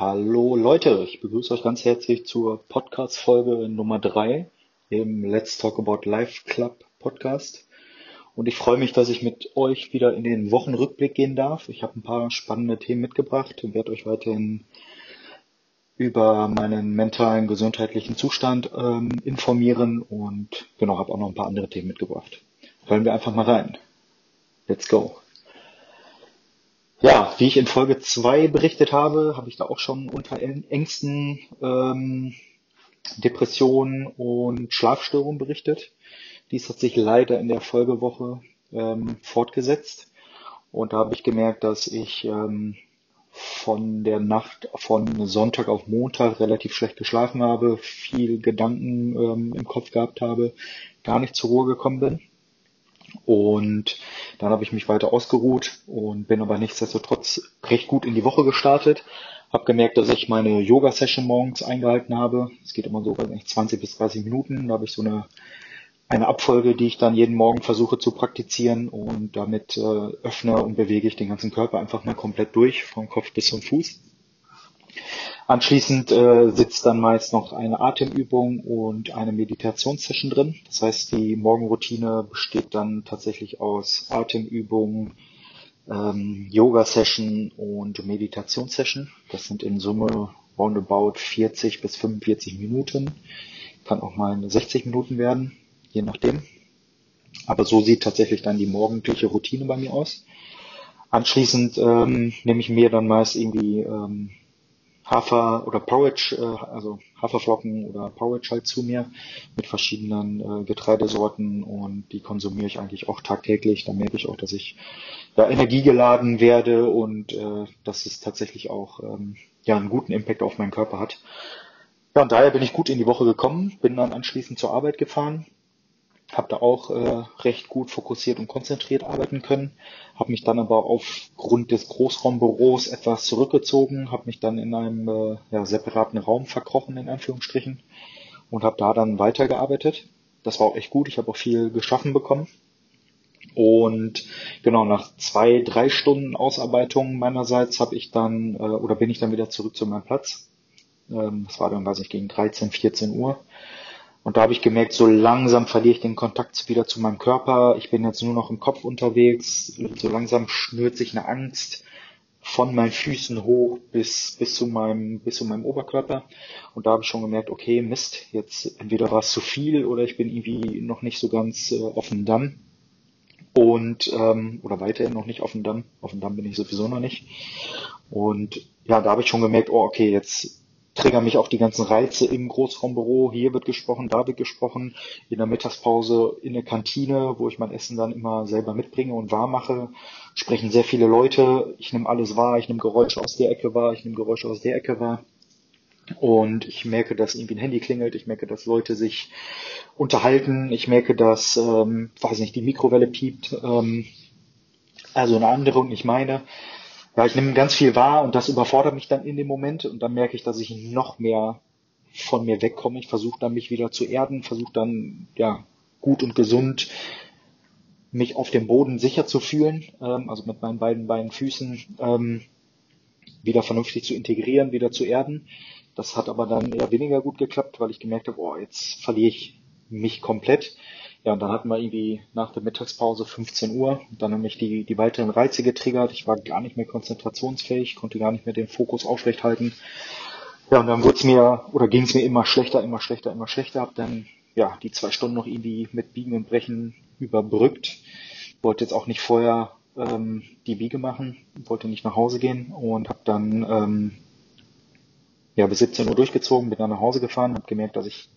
Hallo Leute, ich begrüße euch ganz herzlich zur Podcast-Folge Nummer 3 im Let's Talk About Life Club Podcast. Und ich freue mich, dass ich mit euch wieder in den Wochenrückblick gehen darf. Ich habe ein paar spannende Themen mitgebracht und werde euch weiterhin über meinen mentalen, gesundheitlichen Zustand ähm, informieren und genau, habe auch noch ein paar andere Themen mitgebracht. Hören wir einfach mal rein. Let's go. Ja, wie ich in Folge 2 berichtet habe, habe ich da auch schon unter Ängsten, ähm, Depressionen und Schlafstörungen berichtet. Dies hat sich leider in der Folgewoche ähm, fortgesetzt. Und da habe ich gemerkt, dass ich ähm, von der Nacht von Sonntag auf Montag relativ schlecht geschlafen habe, viel Gedanken ähm, im Kopf gehabt habe, gar nicht zur Ruhe gekommen bin. Und dann habe ich mich weiter ausgeruht und bin aber nichtsdestotrotz recht gut in die Woche gestartet. Habe gemerkt, dass ich meine Yoga-Session morgens eingehalten habe. Es geht immer so weiß nicht, 20 bis 30 Minuten. Da habe ich so eine, eine Abfolge, die ich dann jeden Morgen versuche zu praktizieren und damit äh, öffne und bewege ich den ganzen Körper einfach mal komplett durch, vom Kopf bis zum Fuß. Anschließend äh, sitzt dann meist noch eine Atemübung und eine Meditationssession drin. Das heißt, die Morgenroutine besteht dann tatsächlich aus Atemübungen, ähm, Yoga-Session und Meditationssession. Das sind in Summe roundabout 40 bis 45 Minuten. Kann auch mal 60 Minuten werden, je nachdem. Aber so sieht tatsächlich dann die morgendliche Routine bei mir aus. Anschließend ähm, nehme ich mir dann meist irgendwie ähm, Hafer oder Porridge, äh, also Haferflocken oder Porridge halt zu mir mit verschiedenen äh, Getreidesorten und die konsumiere ich eigentlich auch tagtäglich. Da merke ich auch, dass ich ja energiegeladen werde und äh, dass es tatsächlich auch ähm, ja einen guten Impact auf meinen Körper hat. Ja, und daher bin ich gut in die Woche gekommen, bin dann anschließend zur Arbeit gefahren, habe da auch äh, recht gut fokussiert und konzentriert arbeiten können, habe mich dann aber aufgrund des Großraumbüros etwas zurückgezogen, habe mich dann in einem äh, ja, separaten Raum verkrochen in Anführungsstrichen und habe da dann weitergearbeitet. Das war auch echt gut, ich habe auch viel geschaffen bekommen. Und genau nach zwei, drei Stunden Ausarbeitung meinerseits habe ich dann äh, oder bin ich dann wieder zurück zu meinem Platz. Ähm, das war dann, weiß ich, gegen 13, 14 Uhr und da habe ich gemerkt, so langsam verliere ich den Kontakt wieder zu meinem Körper. Ich bin jetzt nur noch im Kopf unterwegs. So langsam schnürt sich eine Angst von meinen Füßen hoch bis, bis zu meinem, bis zu meinem Oberkörper. Und da habe ich schon gemerkt, okay, Mist, jetzt entweder war es zu viel oder ich bin irgendwie noch nicht so ganz äh, offen Damm. Und, ähm, oder weiterhin noch nicht offen Damm. Offen Damm bin ich sowieso noch nicht. Und ja, da habe ich schon gemerkt, oh, okay, jetzt triggern mich auch die ganzen Reize im Großraumbüro. Hier wird gesprochen, da wird gesprochen. In der Mittagspause in der Kantine, wo ich mein Essen dann immer selber mitbringe und wahr mache, sprechen sehr viele Leute. Ich nehme alles wahr. Ich nehme Geräusche aus der Ecke wahr. Ich nehme Geräusche aus der Ecke wahr. Und ich merke, dass irgendwie ein Handy klingelt. Ich merke, dass Leute sich unterhalten. Ich merke, dass, ähm, weiß nicht, die Mikrowelle piept. Ähm, also eine andere und nicht meine ja, ich nehme ganz viel wahr und das überfordert mich dann in dem Moment und dann merke ich, dass ich noch mehr von mir wegkomme. Ich versuche dann mich wieder zu erden, versuche dann ja gut und gesund mich auf dem Boden sicher zu fühlen, ähm, also mit meinen beiden beiden Füßen ähm, wieder vernünftig zu integrieren, wieder zu erden. Das hat aber dann eher weniger gut geklappt, weil ich gemerkt habe, oh, jetzt verliere ich mich komplett. Ja, und dann hatten wir irgendwie nach der Mittagspause 15 Uhr. Dann haben mich die, die weiteren Reize getriggert. Ich war gar nicht mehr konzentrationsfähig, konnte gar nicht mehr den Fokus aufrecht halten. Ja, und dann wurde es mir, oder ging es mir immer schlechter, immer schlechter, immer schlechter. Hab dann, ja, die zwei Stunden noch irgendwie mit Biegen und Brechen überbrückt. Wollte jetzt auch nicht vorher ähm, die Biege machen, wollte nicht nach Hause gehen und habe dann ähm, ja bis 17 Uhr durchgezogen, bin dann nach Hause gefahren, habe gemerkt, dass ich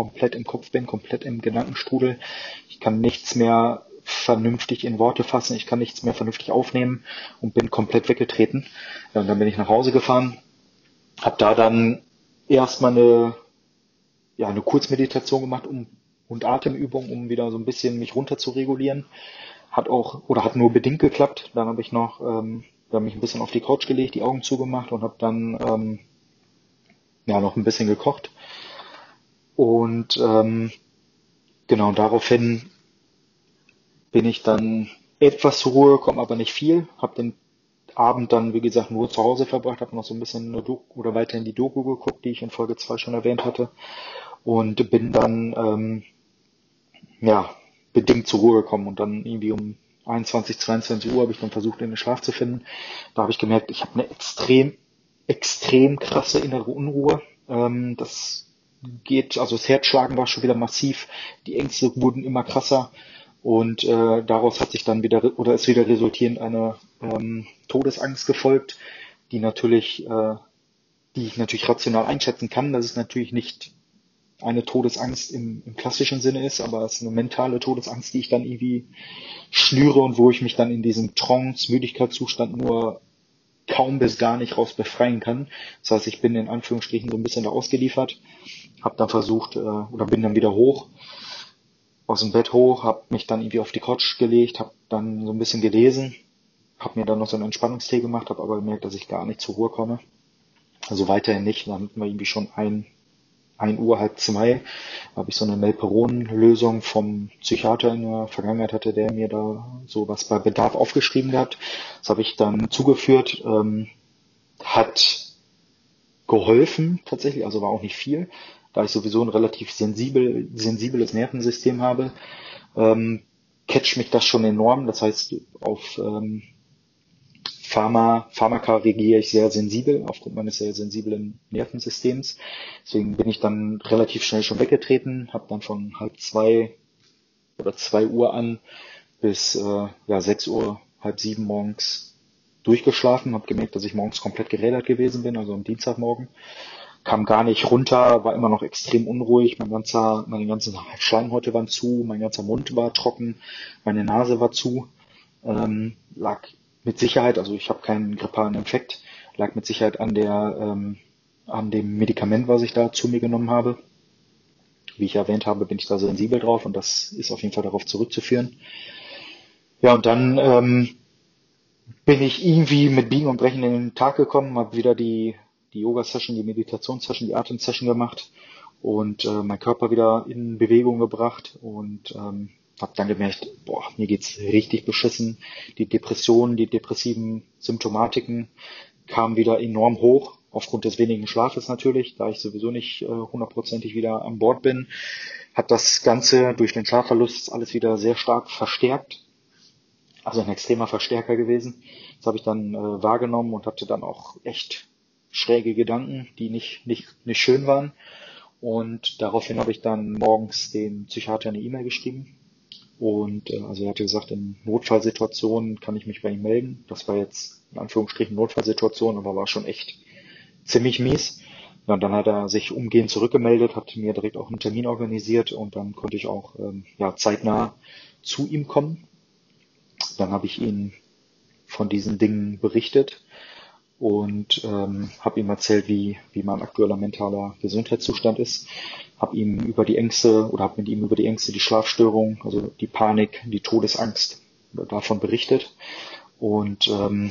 komplett im Kopf bin, komplett im Gedankenstrudel. Ich kann nichts mehr vernünftig in Worte fassen, ich kann nichts mehr vernünftig aufnehmen und bin komplett weggetreten. Ja, und dann bin ich nach Hause gefahren, habe da dann erstmal eine, ja, eine Kurzmeditation gemacht um, und Atemübung, um wieder so ein bisschen mich runter zu regulieren. Hat auch, oder hat nur bedingt geklappt. Dann habe ich noch, ähm, da mich ein bisschen auf die Couch gelegt, die Augen zugemacht und habe dann ähm, ja noch ein bisschen gekocht und ähm, genau daraufhin bin ich dann etwas zur Ruhe gekommen, aber nicht viel. Habe den Abend dann, wie gesagt, nur zu Hause verbracht, habe noch so ein bisschen Doku oder weiterhin die Doku geguckt, die ich in Folge 2 schon erwähnt hatte. Und bin dann ähm, ja bedingt zur Ruhe gekommen und dann irgendwie um 21, 22 Uhr habe ich dann versucht, in den Schlaf zu finden. Da habe ich gemerkt, ich habe eine extrem, extrem krasse innere Unruhe. Ähm, das geht, also das Herzschlagen war schon wieder massiv, die Ängste wurden immer krasser und äh, daraus hat sich dann wieder oder ist wieder resultierend eine ähm, Todesangst gefolgt, die natürlich, äh, die ich natürlich rational einschätzen kann. Das ist natürlich nicht eine Todesangst im, im klassischen Sinne ist, aber es ist eine mentale Todesangst, die ich dann irgendwie schnüre und wo ich mich dann in diesem Trance, Müdigkeitszustand nur kaum bis gar nicht raus befreien kann. Das heißt, ich bin in Anführungsstrichen so ein bisschen da ausgeliefert, habe dann versucht äh, oder bin dann wieder hoch aus dem Bett hoch, habe mich dann irgendwie auf die Couch gelegt, habe dann so ein bisschen gelesen, habe mir dann noch so einen Entspannungstee gemacht, habe aber gemerkt, dass ich gar nicht zur Ruhe komme. Also weiterhin nicht. Dann hatten wir irgendwie schon ein, ein Uhr, halb zwei, habe ich so eine Melperon-Lösung vom Psychiater in der Vergangenheit hatte, der mir da so was bei Bedarf aufgeschrieben hat. Das habe ich dann zugeführt, ähm, hat geholfen tatsächlich, also war auch nicht viel da ich sowieso ein relativ sensibel, sensibles Nervensystem habe, ähm, catch mich das schon enorm. Das heißt, auf ähm, Pharma, Pharmaka reagiere ich sehr sensibel aufgrund meines sehr sensiblen Nervensystems. Deswegen bin ich dann relativ schnell schon weggetreten, habe dann von halb zwei oder zwei Uhr an bis äh, ja sechs Uhr, halb sieben morgens durchgeschlafen, habe gemerkt, dass ich morgens komplett gerädert gewesen bin, also am Dienstagmorgen. Kam gar nicht runter, war immer noch extrem unruhig, mein ganzer, meine ganze Schleimhäute waren zu, mein ganzer Mund war trocken, meine Nase war zu, ähm, lag mit Sicherheit, also ich habe keinen grippalen Infekt, lag mit Sicherheit an der, ähm, an dem Medikament, was ich da zu mir genommen habe. Wie ich erwähnt habe, bin ich da sensibel drauf und das ist auf jeden Fall darauf zurückzuführen. Ja, und dann ähm, bin ich irgendwie mit Biegen und Brechen in den Tag gekommen, habe wieder die die Yoga-Session, die Meditationssession, die Atem-Session gemacht und äh, mein Körper wieder in Bewegung gebracht und ähm, habe dann gemerkt, boah, mir geht's richtig beschissen. Die Depressionen, die depressiven Symptomatiken kamen wieder enorm hoch, aufgrund des wenigen Schlafes natürlich, da ich sowieso nicht äh, hundertprozentig wieder an Bord bin, hat das Ganze durch den Schlafverlust alles wieder sehr stark verstärkt. Also ein extremer Verstärker gewesen. Das habe ich dann äh, wahrgenommen und hatte dann auch echt schräge Gedanken, die nicht, nicht, nicht schön waren. Und daraufhin habe ich dann morgens dem Psychiater eine E-Mail geschrieben. Und äh, also er hatte gesagt, in Notfallsituationen kann ich mich bei ihm melden. Das war jetzt in Anführungsstrichen Notfallsituation, aber war schon echt ziemlich mies. Ja, und dann hat er sich umgehend zurückgemeldet, hat mir direkt auch einen Termin organisiert und dann konnte ich auch ähm, ja, zeitnah zu ihm kommen. Dann habe ich ihn von diesen Dingen berichtet und ähm, habe ihm erzählt, wie, wie mein aktueller mentaler Gesundheitszustand ist, habe ihm über die Ängste oder habe mit ihm über die Ängste, die Schlafstörung, also die Panik, die Todesangst davon berichtet und ähm,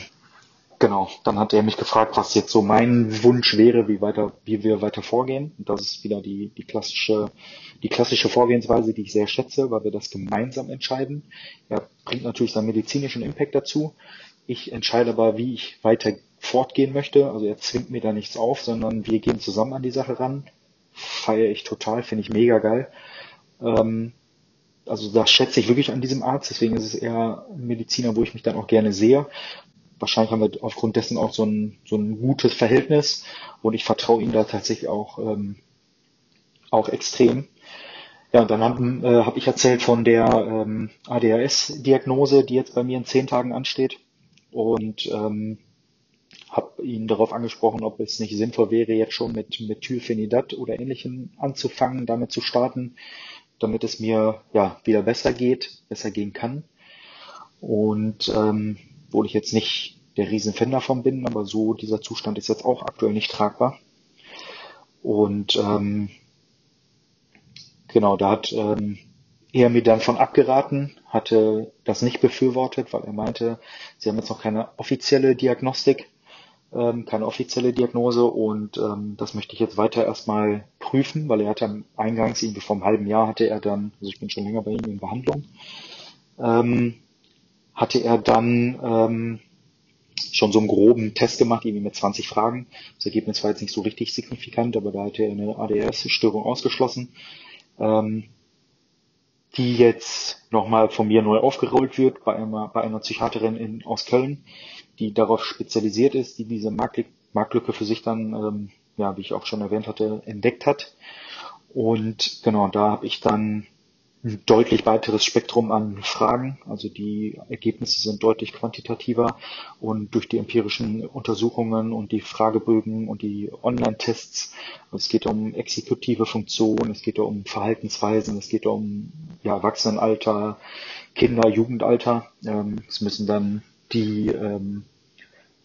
genau, dann hat er mich gefragt, was jetzt so mein Wunsch wäre, wie weiter, wie wir weiter vorgehen. Und das ist wieder die, die klassische, die klassische Vorgehensweise, die ich sehr schätze, weil wir das gemeinsam entscheiden. Er bringt natürlich seinen medizinischen Impact dazu. Ich entscheide aber, wie ich weiter fortgehen möchte. Also er zwingt mir da nichts auf, sondern wir gehen zusammen an die Sache ran. Feiere ich total, finde ich mega geil. Ähm, also das schätze ich wirklich an diesem Arzt, deswegen ist es eher ein Mediziner, wo ich mich dann auch gerne sehe. Wahrscheinlich haben wir aufgrund dessen auch so ein, so ein gutes Verhältnis und ich vertraue ihm da tatsächlich auch, ähm, auch extrem. Ja, und dann habe äh, hab ich erzählt von der ähm, ADHS-Diagnose, die jetzt bei mir in zehn Tagen ansteht. Und ähm, habe ihn darauf angesprochen, ob es nicht sinnvoll wäre, jetzt schon mit Methylphenidat oder ähnlichem anzufangen, damit zu starten, damit es mir ja wieder besser geht, besser gehen kann. Und ähm, obwohl ich jetzt nicht der Riesenfan davon bin, aber so dieser Zustand ist jetzt auch aktuell nicht tragbar. Und ähm, genau, da hat ähm, er mir dann von abgeraten, hatte das nicht befürwortet, weil er meinte, sie haben jetzt noch keine offizielle Diagnostik ähm, keine offizielle Diagnose und ähm, das möchte ich jetzt weiter erstmal prüfen, weil er hatte eingangs irgendwie vor einem halben Jahr hatte er dann, also ich bin schon länger bei ihm in Behandlung, ähm, hatte er dann ähm, schon so einen groben Test gemacht, irgendwie mit 20 Fragen. Das Ergebnis war jetzt nicht so richtig signifikant, aber da hat er eine ADS-Störung ausgeschlossen, ähm, die jetzt nochmal von mir neu aufgerollt wird bei einer, bei einer Psychiaterin in, aus Köln, die darauf spezialisiert ist, die diese Marktlücke für sich dann, ähm, ja, wie ich auch schon erwähnt hatte, entdeckt hat. Und genau, da habe ich dann ein deutlich weiteres Spektrum an Fragen. Also die Ergebnisse sind deutlich quantitativer und durch die empirischen Untersuchungen und die Fragebögen und die Online-Tests, es geht um exekutive Funktionen, es geht um Verhaltensweisen, es geht um ja, Erwachsenenalter, Kinder, Jugendalter. Ähm, es müssen dann die ähm,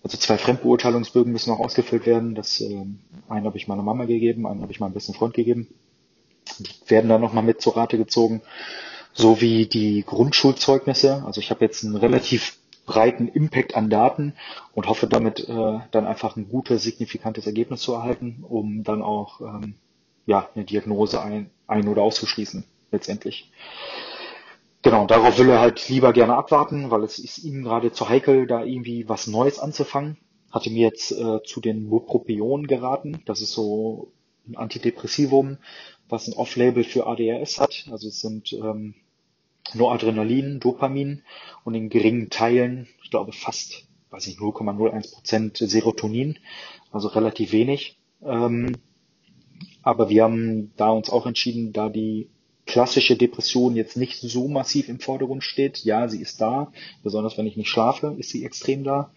also zwei Fremdbeurteilungsbögen müssen auch ausgefüllt werden. Das ähm, einen habe ich meiner Mama gegeben, einen habe ich meinem besten Freund gegeben. Die werden dann nochmal mit zur Rate gezogen, so wie die Grundschulzeugnisse. Also ich habe jetzt einen relativ breiten Impact an Daten und hoffe damit äh, dann einfach ein gutes, signifikantes Ergebnis zu erhalten, um dann auch ähm, ja, eine Diagnose ein, ein- oder auszuschließen letztendlich. Genau, darauf will er halt lieber gerne abwarten, weil es ist ihm gerade zu heikel, da irgendwie was Neues anzufangen. Hatte mir jetzt äh, zu den Bupropion geraten. Das ist so ein Antidepressivum, was ein Off-Label für ADHS hat. Also es sind ähm, nur Adrenalin, Dopamin und in geringen Teilen, ich glaube fast, weiß ich, 0,01 Prozent Serotonin, also relativ wenig. Ähm, aber wir haben da uns auch entschieden, da die klassische Depression jetzt nicht so massiv im Vordergrund steht. Ja, sie ist da, besonders wenn ich nicht schlafe, ist sie extrem da.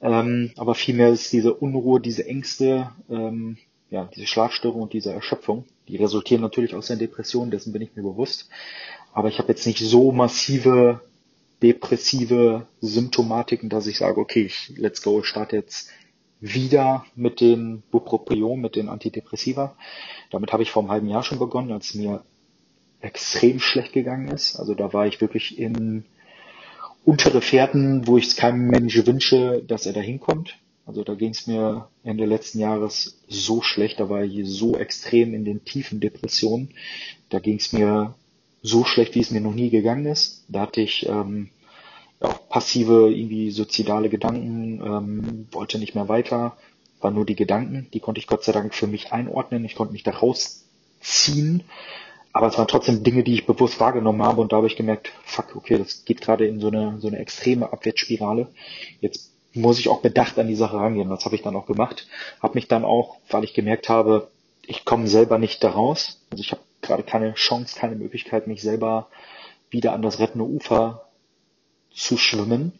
Ähm, aber vielmehr ist diese Unruhe, diese Ängste, ähm, ja, diese Schlafstörung und diese Erschöpfung, die resultieren natürlich aus der Depression, dessen bin ich mir bewusst. Aber ich habe jetzt nicht so massive depressive Symptomatiken, dass ich sage, okay, ich, let's go, ich starte jetzt wieder mit den Bupropion, mit den Antidepressiva. Damit habe ich vor einem halben Jahr schon begonnen, als mir extrem schlecht gegangen ist. Also da war ich wirklich in untere Fährten, wo ich es keinem Menschen wünsche, dass er da hinkommt. Also da ging es mir Ende letzten Jahres so schlecht, da war ich so extrem in den tiefen Depressionen. Da ging es mir so schlecht, wie es mir noch nie gegangen ist. Da hatte ich ähm, auch passive, irgendwie soziale Gedanken, ähm, wollte nicht mehr weiter, war nur die Gedanken, die konnte ich Gott sei Dank für mich einordnen, ich konnte mich da rausziehen, aber es waren trotzdem Dinge, die ich bewusst wahrgenommen habe und da habe ich gemerkt, fuck, okay, das geht gerade in so eine, so eine extreme Abwärtsspirale. Jetzt muss ich auch bedacht an die Sache rangehen. Das habe ich dann auch gemacht. Habe mich dann auch, weil ich gemerkt habe, ich komme selber nicht da raus. Also ich habe gerade keine Chance, keine Möglichkeit, mich selber wieder an das rettende Ufer zu schwimmen.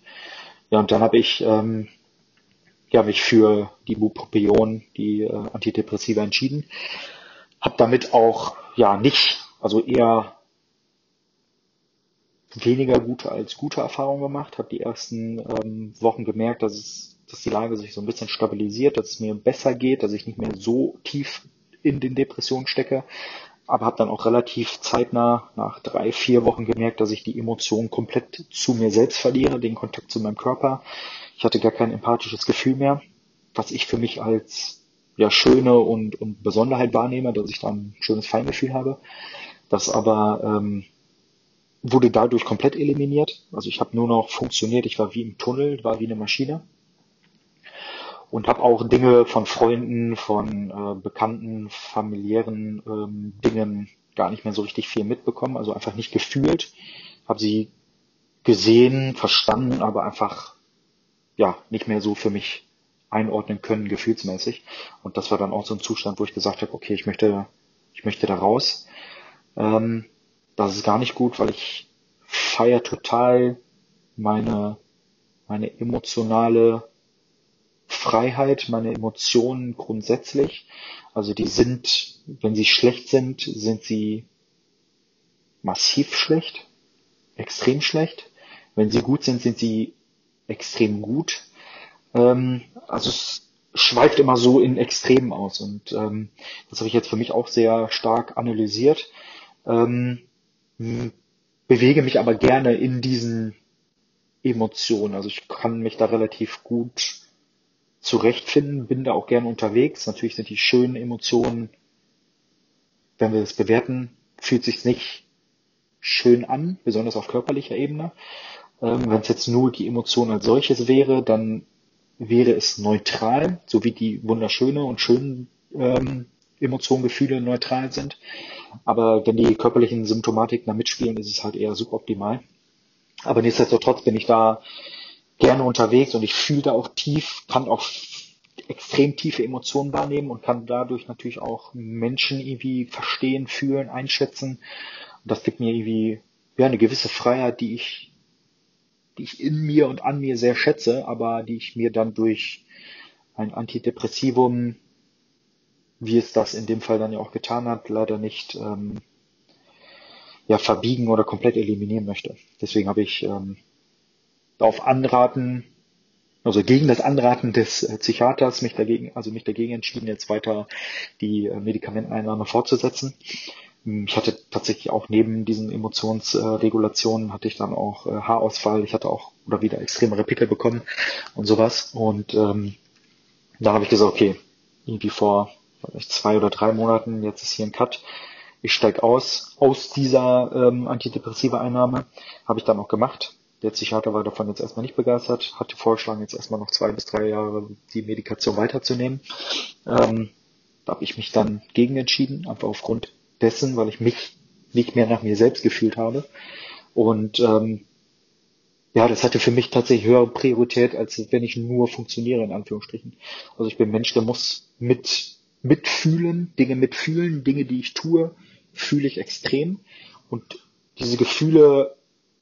Ja, und dann habe ich ähm, ja, mich für die Bupropion, die äh, Antidepressiva entschieden. Habe damit auch ja nicht, also eher weniger gute als gute Erfahrungen gemacht, habe die ersten ähm, Wochen gemerkt, dass es, dass die Lage sich so ein bisschen stabilisiert, dass es mir besser geht, dass ich nicht mehr so tief in den Depressionen stecke, aber habe dann auch relativ zeitnah nach drei, vier Wochen gemerkt, dass ich die Emotionen komplett zu mir selbst verliere, den Kontakt zu meinem Körper. Ich hatte gar kein empathisches Gefühl mehr, was ich für mich als ja schöne und, und Besonderheit wahrnehme, dass ich da ein schönes Feingefühl habe. Das aber ähm, wurde dadurch komplett eliminiert. Also ich habe nur noch funktioniert, ich war wie im Tunnel, war wie eine Maschine. Und habe auch Dinge von Freunden, von äh, bekannten, familiären ähm, Dingen gar nicht mehr so richtig viel mitbekommen, also einfach nicht gefühlt. Habe sie gesehen, verstanden, aber einfach ja nicht mehr so für mich einordnen können, gefühlsmäßig. Und das war dann auch so ein Zustand, wo ich gesagt habe, okay, ich möchte, ich möchte da raus. Ähm, das ist gar nicht gut, weil ich feiere total meine, meine emotionale Freiheit, meine Emotionen grundsätzlich. Also die sind, wenn sie schlecht sind, sind sie massiv schlecht, extrem schlecht. Wenn sie gut sind, sind sie extrem gut. Ähm, also es schweift immer so in Extremen aus und ähm, das habe ich jetzt für mich auch sehr stark analysiert. Ähm, bewege mich aber gerne in diesen Emotionen. Also ich kann mich da relativ gut zurechtfinden, bin da auch gerne unterwegs. Natürlich sind die schönen Emotionen, wenn wir das bewerten, fühlt sich nicht schön an, besonders auf körperlicher Ebene. Ähm, wenn es jetzt nur die Emotion als solches wäre, dann wäre es neutral, so wie die wunderschöne und schönen ähm, Emotionen, Gefühle neutral sind. Aber wenn die körperlichen Symptomatiken da mitspielen, ist es halt eher suboptimal. Aber nichtsdestotrotz bin ich da gerne unterwegs und ich fühle da auch tief, kann auch extrem tiefe Emotionen wahrnehmen und kann dadurch natürlich auch Menschen irgendwie verstehen, fühlen, einschätzen. Und das gibt mir irgendwie ja, eine gewisse Freiheit, die ich, die ich in mir und an mir sehr schätze, aber die ich mir dann durch ein Antidepressivum, wie es das in dem Fall dann ja auch getan hat, leider nicht ähm, ja, verbiegen oder komplett eliminieren möchte. Deswegen habe ich ähm, auf Anraten, also gegen das Anraten des äh, Psychiaters mich dagegen, also mich dagegen entschieden, jetzt weiter die äh, Medikamenteneinnahme fortzusetzen. Hm, ich hatte tatsächlich auch neben diesen Emotionsregulationen hatte ich dann auch äh, Haarausfall, ich hatte auch oder wieder extremere Pickel bekommen und sowas. Und ähm, da habe ich gesagt, okay, irgendwie vor zwei oder drei Monaten, jetzt ist hier ein Cut, ich steige aus, aus dieser ähm, antidepressive Einnahme, habe ich dann auch gemacht. Der Psychiater war davon jetzt erstmal nicht begeistert, hatte vorgeschlagen, jetzt erstmal noch zwei bis drei Jahre die Medikation weiterzunehmen. Ähm, da habe ich mich dann gegen entschieden, einfach aufgrund dessen, weil ich mich nicht mehr nach mir selbst gefühlt habe. Und ähm, ja, das hatte für mich tatsächlich höhere Priorität, als wenn ich nur funktioniere, in Anführungsstrichen. Also ich bin Mensch, der muss mit, mitfühlen, Dinge mitfühlen, Dinge, die ich tue, fühle ich extrem. Und diese Gefühle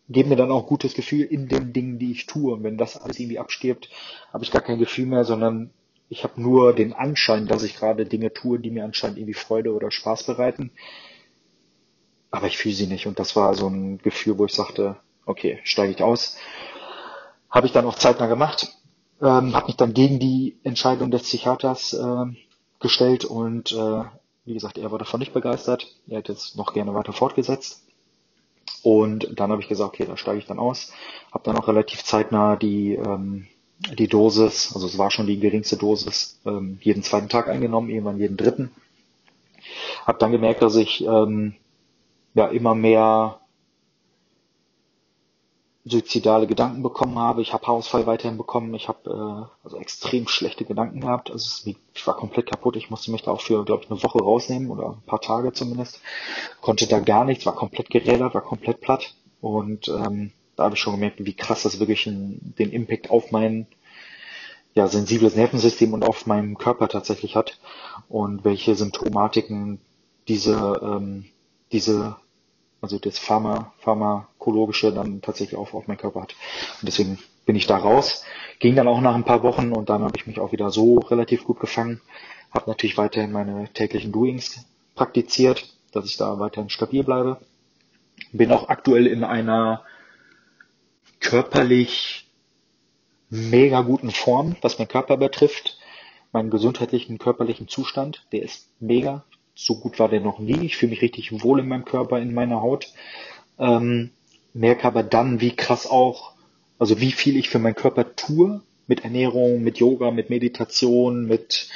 geben mir dann auch gutes Gefühl in den Dingen, die ich tue. Und wenn das alles irgendwie abstirbt, habe ich gar kein Gefühl mehr, sondern ich habe nur den Anschein, dass ich gerade Dinge tue, die mir anscheinend irgendwie Freude oder Spaß bereiten. Aber ich fühle sie nicht. Und das war so ein Gefühl, wo ich sagte, okay, steige ich aus. Habe ich dann auch zeitnah gemacht. Ähm, habe mich dann gegen die Entscheidung des Psychiaters äh, gestellt und äh, wie gesagt, er war davon nicht begeistert. Er hätte es noch gerne weiter fortgesetzt. Und dann habe ich gesagt, okay, da steige ich dann aus. Habe dann auch relativ zeitnah die, ähm, die Dosis, also es war schon die geringste Dosis, ähm, jeden zweiten Tag eingenommen, irgendwann jeden dritten. Habe dann gemerkt, dass ich ähm, ja immer mehr suizidale Gedanken bekommen habe. Ich habe Haarausfall weiterhin bekommen. Ich habe äh, also extrem schlechte Gedanken gehabt. Also es, ich war komplett kaputt. Ich musste mich da auch für, glaube ich, eine Woche rausnehmen oder ein paar Tage zumindest. Konnte da gar nichts, war komplett gerädert, war komplett platt. Und ähm, da habe ich schon gemerkt, wie krass das wirklich ein, den Impact auf mein ja, sensibles Nervensystem und auf meinem Körper tatsächlich hat und welche Symptomatiken diese ähm, diese also das Pharma, Pharmakologische dann tatsächlich auch auf meinen Körper hat. Und deswegen bin ich da raus. Ging dann auch nach ein paar Wochen und dann habe ich mich auch wieder so relativ gut gefangen. Habe natürlich weiterhin meine täglichen Doings praktiziert, dass ich da weiterhin stabil bleibe. Bin auch aktuell in einer körperlich mega guten Form, was meinen Körper betrifft. Meinen gesundheitlichen, körperlichen Zustand, der ist mega so gut war der noch nie. Ich fühle mich richtig wohl in meinem Körper, in meiner Haut. Ähm, merke aber dann, wie krass auch, also wie viel ich für meinen Körper tue, mit Ernährung, mit Yoga, mit Meditation, mit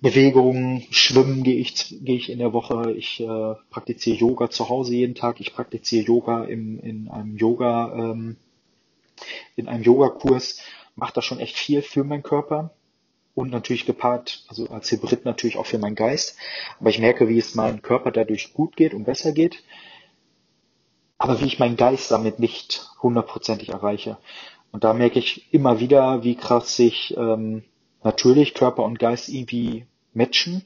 Bewegung, Schwimmen gehe ich, gehe ich in der Woche. Ich äh, praktiziere Yoga zu Hause jeden Tag. Ich praktiziere Yoga im, in einem Yoga, ähm, in einem Yogakurs. Mache da schon echt viel für meinen Körper und natürlich gepaart, also als Hybrid natürlich auch für meinen Geist. Aber ich merke, wie es meinem Körper dadurch gut geht und besser geht. Aber wie ich meinen Geist damit nicht hundertprozentig erreiche. Und da merke ich immer wieder, wie krass sich ähm, natürlich Körper und Geist irgendwie matchen.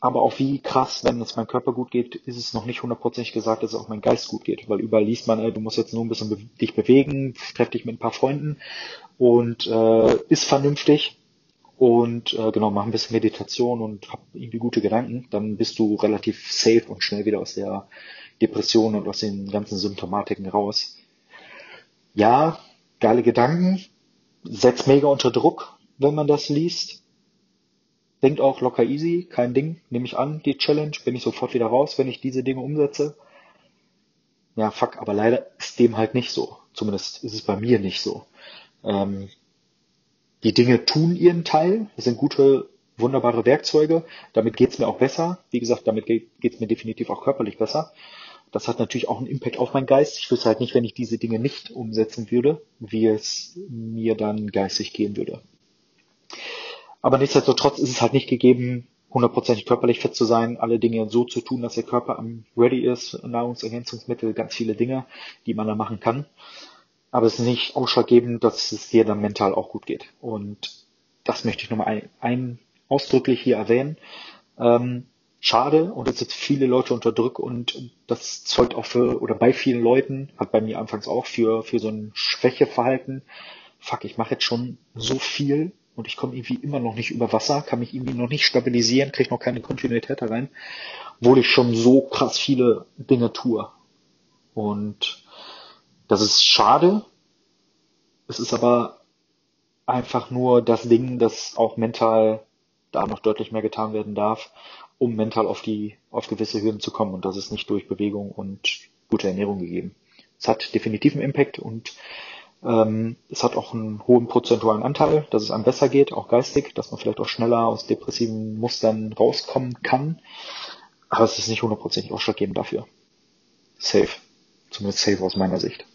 Aber auch wie krass, wenn es meinem Körper gut geht, ist es noch nicht hundertprozentig gesagt, dass es auch mein Geist gut geht. Weil überall liest man, ey, du musst jetzt nur ein bisschen be dich bewegen, treff dich mit ein paar Freunden und äh, ist vernünftig und äh, genau, mach ein bisschen Meditation und hab irgendwie gute Gedanken, dann bist du relativ safe und schnell wieder aus der Depression und aus den ganzen Symptomatiken raus. Ja, geile Gedanken, setzt mega unter Druck, wenn man das liest. Denkt auch locker easy, kein Ding, nehme ich an, die Challenge, bin ich sofort wieder raus, wenn ich diese Dinge umsetze. Ja, fuck, aber leider ist dem halt nicht so. Zumindest ist es bei mir nicht so. Ähm, die Dinge tun ihren Teil. Das sind gute, wunderbare Werkzeuge. Damit geht's mir auch besser. Wie gesagt, damit geht es mir definitiv auch körperlich besser. Das hat natürlich auch einen Impact auf meinen Geist. Ich wüsste halt nicht, wenn ich diese Dinge nicht umsetzen würde, wie es mir dann geistig gehen würde. Aber nichtsdestotrotz ist es halt nicht gegeben, hundertprozentig körperlich fit zu sein, alle Dinge so zu tun, dass der Körper am ready ist, Nahrungsergänzungsmittel, ganz viele Dinge, die man da machen kann. Aber es ist nicht ausschlaggebend, dass es dir dann mental auch gut geht. Und das möchte ich nochmal ein, ein ausdrücklich hier erwähnen. Ähm, schade und es sind viele Leute unter Druck und das zeugt auch für oder bei vielen Leuten, hat bei mir anfangs auch für, für so ein Schwächeverhalten. Fuck, ich mache jetzt schon so viel und ich komme irgendwie immer noch nicht über Wasser, kann mich irgendwie noch nicht stabilisieren, kriege noch keine Kontinuität da rein, obwohl ich schon so krass viele Dinge tue. Und das ist schade. Es ist aber einfach nur das Ding, dass auch mental da noch deutlich mehr getan werden darf um mental auf die, auf gewisse Hürden zu kommen. Und das ist nicht durch Bewegung und gute Ernährung gegeben. Es hat definitiv einen Impact und ähm, es hat auch einen hohen prozentualen Anteil, dass es einem besser geht, auch geistig, dass man vielleicht auch schneller aus depressiven Mustern rauskommen kann. Aber es ist nicht hundertprozentig ausschlaggebend dafür. Safe. Zumindest safe aus meiner Sicht.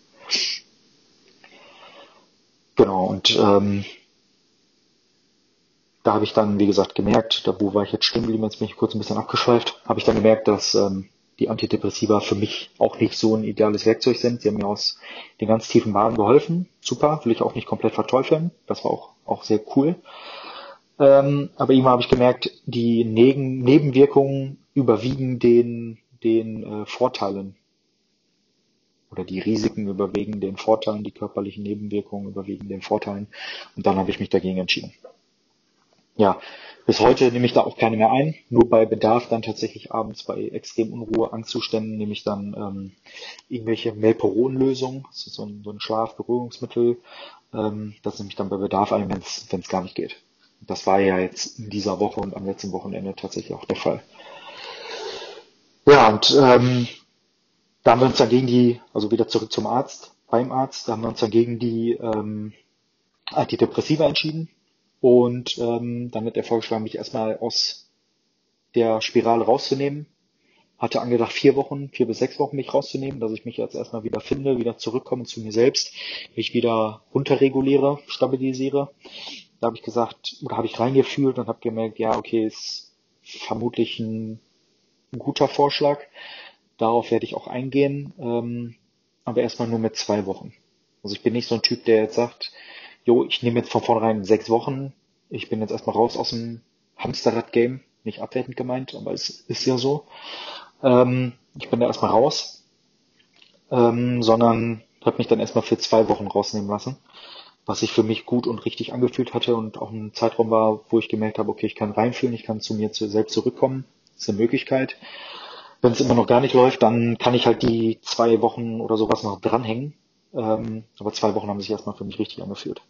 Genau, und ähm, da habe ich dann, wie gesagt, gemerkt, da wo war ich jetzt stehen geblieben, jetzt bin ich kurz ein bisschen abgeschweift, habe ich dann gemerkt, dass ähm, die Antidepressiva für mich auch nicht so ein ideales Werkzeug sind. Sie haben mir aus den ganz tiefen Bahnen geholfen. Super, will ich auch nicht komplett verteufeln. Das war auch, auch sehr cool. Ähm, aber immer habe ich gemerkt, die Neben Nebenwirkungen überwiegen den, den äh, Vorteilen. Oder die Risiken überwiegen den Vorteilen, die körperlichen Nebenwirkungen überwiegen den Vorteilen. Und dann habe ich mich dagegen entschieden ja, bis heute nehme ich da auch keine mehr ein. Nur bei Bedarf dann tatsächlich abends bei extrem Unruhe, Angstzuständen nehme ich dann ähm, irgendwelche ist so ein, so ein Schlafberuhigungsmittel. Ähm, das nehme ich dann bei Bedarf ein, wenn es gar nicht geht. Das war ja jetzt in dieser Woche und am letzten Wochenende tatsächlich auch der Fall. Ja, und ähm, da haben wir uns dann gegen die, also wieder zurück zum Arzt, beim Arzt, da haben wir uns dann gegen die ähm, Antidepressiva entschieden und ähm, dann hat er vorgeschlagen, mich erstmal aus der Spirale rauszunehmen. Hatte angedacht, vier Wochen, vier bis sechs Wochen mich rauszunehmen, dass ich mich jetzt erstmal wieder finde, wieder zurückkomme zu mir selbst, mich wieder runterreguliere, stabilisiere. Da habe ich gesagt, oder habe ich reingefühlt und habe gemerkt, ja, okay, ist vermutlich ein, ein guter Vorschlag. Darauf werde ich auch eingehen, ähm, aber erstmal nur mit zwei Wochen. Also ich bin nicht so ein Typ, der jetzt sagt, jo, ich nehme jetzt von vornherein sechs Wochen, ich bin jetzt erstmal raus aus dem Hamsterrad-Game, nicht abwertend gemeint, aber es ist ja so. Ähm, ich bin da erstmal raus, ähm, sondern habe mich dann erstmal für zwei Wochen rausnehmen lassen, was sich für mich gut und richtig angefühlt hatte und auch ein Zeitraum war, wo ich gemerkt habe, okay, ich kann reinfühlen, ich kann zu mir zu, selbst zurückkommen, ist eine Möglichkeit. Wenn es immer noch gar nicht läuft, dann kann ich halt die zwei Wochen oder sowas noch dranhängen. Ähm, aber zwei Wochen haben sich erstmal für mich richtig angefühlt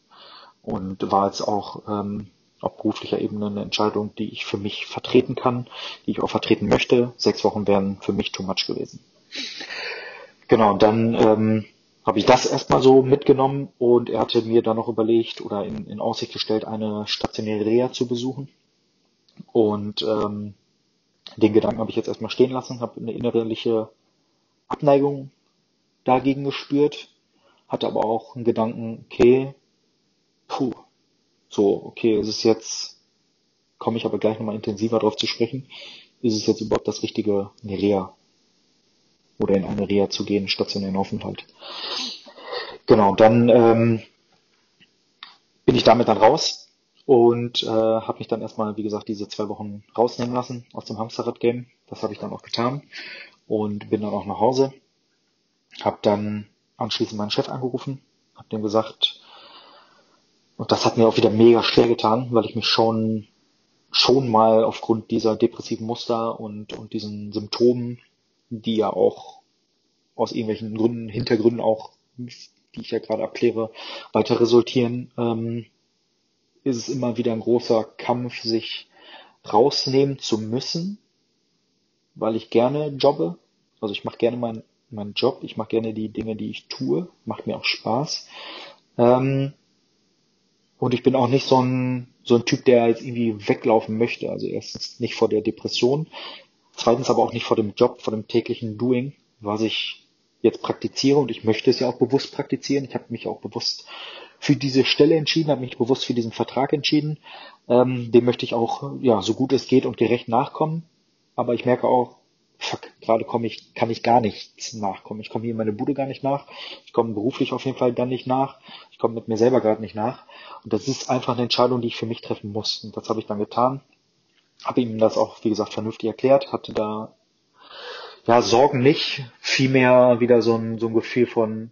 und war jetzt auch ähm, auf beruflicher Ebene eine Entscheidung, die ich für mich vertreten kann, die ich auch vertreten möchte. Sechs Wochen wären für mich too much gewesen. Genau, dann ähm, habe ich das erstmal so mitgenommen und er hatte mir dann noch überlegt oder in, in Aussicht gestellt, eine stationäre Reha zu besuchen. Und ähm, den Gedanken habe ich jetzt erstmal stehen lassen, habe eine innerliche Abneigung dagegen gespürt, hatte aber auch einen Gedanken, okay, puh, so, okay, ist es jetzt, komme ich aber gleich nochmal intensiver drauf zu sprechen, ist es jetzt überhaupt das richtige, eine Reha oder in eine Reha zu gehen, stationären Aufenthalt. Genau, dann ähm, bin ich damit dann raus und äh, habe mich dann erstmal, wie gesagt, diese zwei Wochen rausnehmen lassen aus dem Hamsterrad-Game. Das habe ich dann auch getan und bin dann auch nach Hause. Habe dann anschließend meinen Chef angerufen, habe dem gesagt, und das hat mir auch wieder mega schwer getan, weil ich mich schon, schon mal aufgrund dieser depressiven Muster und, und diesen Symptomen, die ja auch aus irgendwelchen Gründen, Hintergründen auch, die ich ja gerade abkläre, weiter resultieren, ähm, ist es immer wieder ein großer Kampf, sich rausnehmen zu müssen, weil ich gerne jobbe. Also ich mache gerne meinen meinen Job, ich mache gerne die Dinge, die ich tue, macht mir auch Spaß. Ähm, und ich bin auch nicht so ein, so ein Typ, der jetzt irgendwie weglaufen möchte. Also erstens nicht vor der Depression, zweitens aber auch nicht vor dem Job, vor dem täglichen Doing, was ich jetzt praktiziere und ich möchte es ja auch bewusst praktizieren. Ich habe mich auch bewusst für diese Stelle entschieden, habe mich bewusst für diesen Vertrag entschieden. Ähm, dem möchte ich auch ja so gut es geht und gerecht nachkommen. Aber ich merke auch, fuck, gerade komme ich, kann ich gar nichts nachkommen. Ich komme hier in meine Bude gar nicht nach. Ich komme beruflich auf jeden Fall dann nicht nach. Ich komme mit mir selber gerade nicht nach. Und das ist einfach eine Entscheidung, die ich für mich treffen muss. Und das habe ich dann getan. Habe ihm das auch, wie gesagt, vernünftig erklärt, hatte da ja, Sorgen nicht, vielmehr wieder so ein, so ein Gefühl von,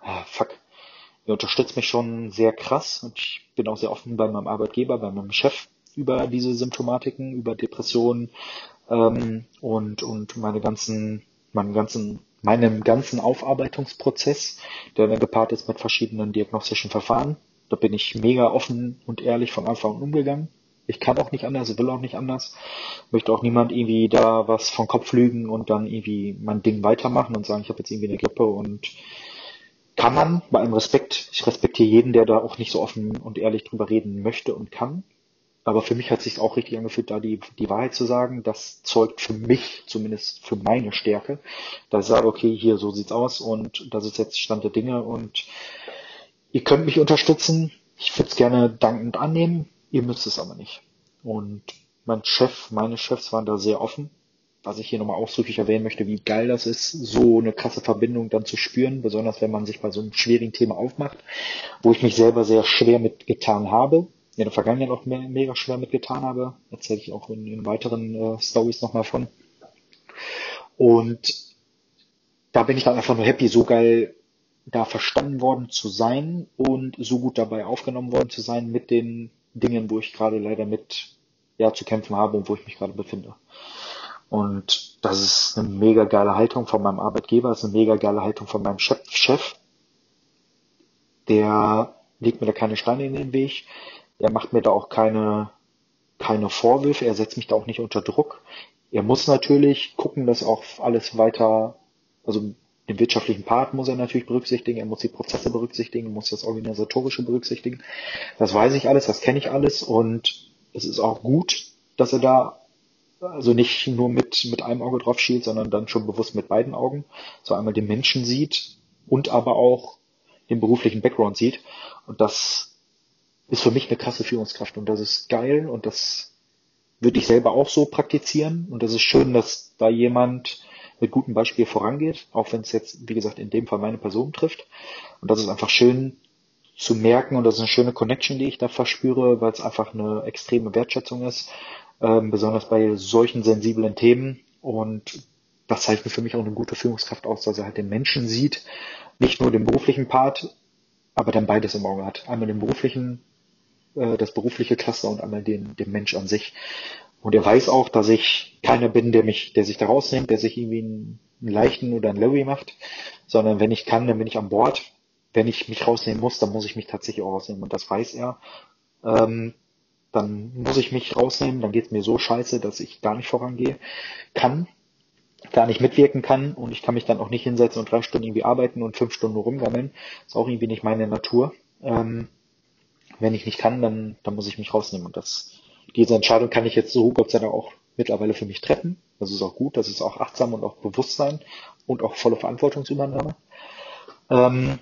ah, fuck, ihr unterstützt mich schon sehr krass und ich bin auch sehr offen bei meinem Arbeitgeber, bei meinem Chef über diese Symptomatiken, über Depressionen ähm, und, und meine ganzen, meinen ganzen, meinem ganzen Aufarbeitungsprozess, der dann gepaart ist mit verschiedenen diagnostischen Verfahren. Da bin ich mega offen und ehrlich von Anfang an umgegangen. Ich kann auch nicht anders, will auch nicht anders. Möchte auch niemand irgendwie da was vom Kopf lügen und dann irgendwie mein Ding weitermachen und sagen, ich habe jetzt irgendwie eine Grippe und kann man bei allem Respekt, ich respektiere jeden, der da auch nicht so offen und ehrlich drüber reden möchte und kann. Aber für mich hat es sich auch richtig angefühlt, da die, die Wahrheit zu sagen. Das zeugt für mich, zumindest für meine Stärke, dass ich sage, okay, hier so sieht's aus und das ist jetzt Stand der Dinge und ihr könnt mich unterstützen. Ich würde es gerne dankend annehmen. Ihr müsst es aber nicht. Und mein Chef, meine Chefs waren da sehr offen. Was ich hier nochmal ausdrücklich erwähnen möchte, wie geil das ist, so eine krasse Verbindung dann zu spüren, besonders wenn man sich bei so einem schwierigen Thema aufmacht, wo ich mich selber sehr schwer mitgetan habe, in der Vergangenheit auch me mega schwer mitgetan habe, erzähle ich auch in, in weiteren äh, Stories nochmal von. Und da bin ich dann einfach nur happy, so geil da verstanden worden zu sein und so gut dabei aufgenommen worden zu sein mit den Dingen, wo ich gerade leider mit ja, zu kämpfen habe und wo ich mich gerade befinde. Und das ist eine mega geile Haltung von meinem Arbeitgeber, das ist eine mega geile Haltung von meinem Chef. Chef. Der legt mir da keine Steine in den Weg. Er macht mir da auch keine, keine Vorwürfe. Er setzt mich da auch nicht unter Druck. Er muss natürlich gucken, dass auch alles weiter, also den wirtschaftlichen Part muss er natürlich berücksichtigen, er muss die Prozesse berücksichtigen, muss das Organisatorische berücksichtigen. Das weiß ich alles, das kenne ich alles und es ist auch gut, dass er da also nicht nur mit, mit einem Auge drauf schielt, sondern dann schon bewusst mit beiden Augen, so einmal den Menschen sieht und aber auch den beruflichen Background sieht. Und das ist für mich eine krasse Führungskraft und das ist geil und das würde ich selber auch so praktizieren und das ist schön, dass da jemand mit gutem Beispiel vorangeht, auch wenn es jetzt, wie gesagt, in dem Fall meine Person trifft. Und das ist einfach schön zu merken und das ist eine schöne Connection, die ich da verspüre, weil es einfach eine extreme Wertschätzung ist, ähm, besonders bei solchen sensiblen Themen. Und das zeichnet für mich auch eine gute Führungskraft aus, dass er halt den Menschen sieht, nicht nur den beruflichen Part, aber dann beides im Auge hat. Einmal den beruflichen, äh, das berufliche Cluster und einmal den, den Mensch an sich. Und er weiß auch, dass ich keiner bin, der mich, der sich da rausnimmt, der sich irgendwie einen, einen leichten oder einen Larry macht, sondern wenn ich kann, dann bin ich an Bord. Wenn ich mich rausnehmen muss, dann muss ich mich tatsächlich auch rausnehmen und das weiß er. Ähm, dann muss ich mich rausnehmen, dann geht's mir so scheiße, dass ich gar nicht vorangehe kann, gar nicht mitwirken kann und ich kann mich dann auch nicht hinsetzen und drei Stunden irgendwie arbeiten und fünf Stunden rumgammeln. Ist auch irgendwie nicht meine Natur. Ähm, wenn ich nicht kann, dann, dann muss ich mich rausnehmen und das diese Entscheidung kann ich jetzt so Gott sei Dank auch mittlerweile für mich treffen. Das ist auch gut, das ist auch achtsam und auch Bewusstsein und auch volle Verantwortungsübernahme. Ähm,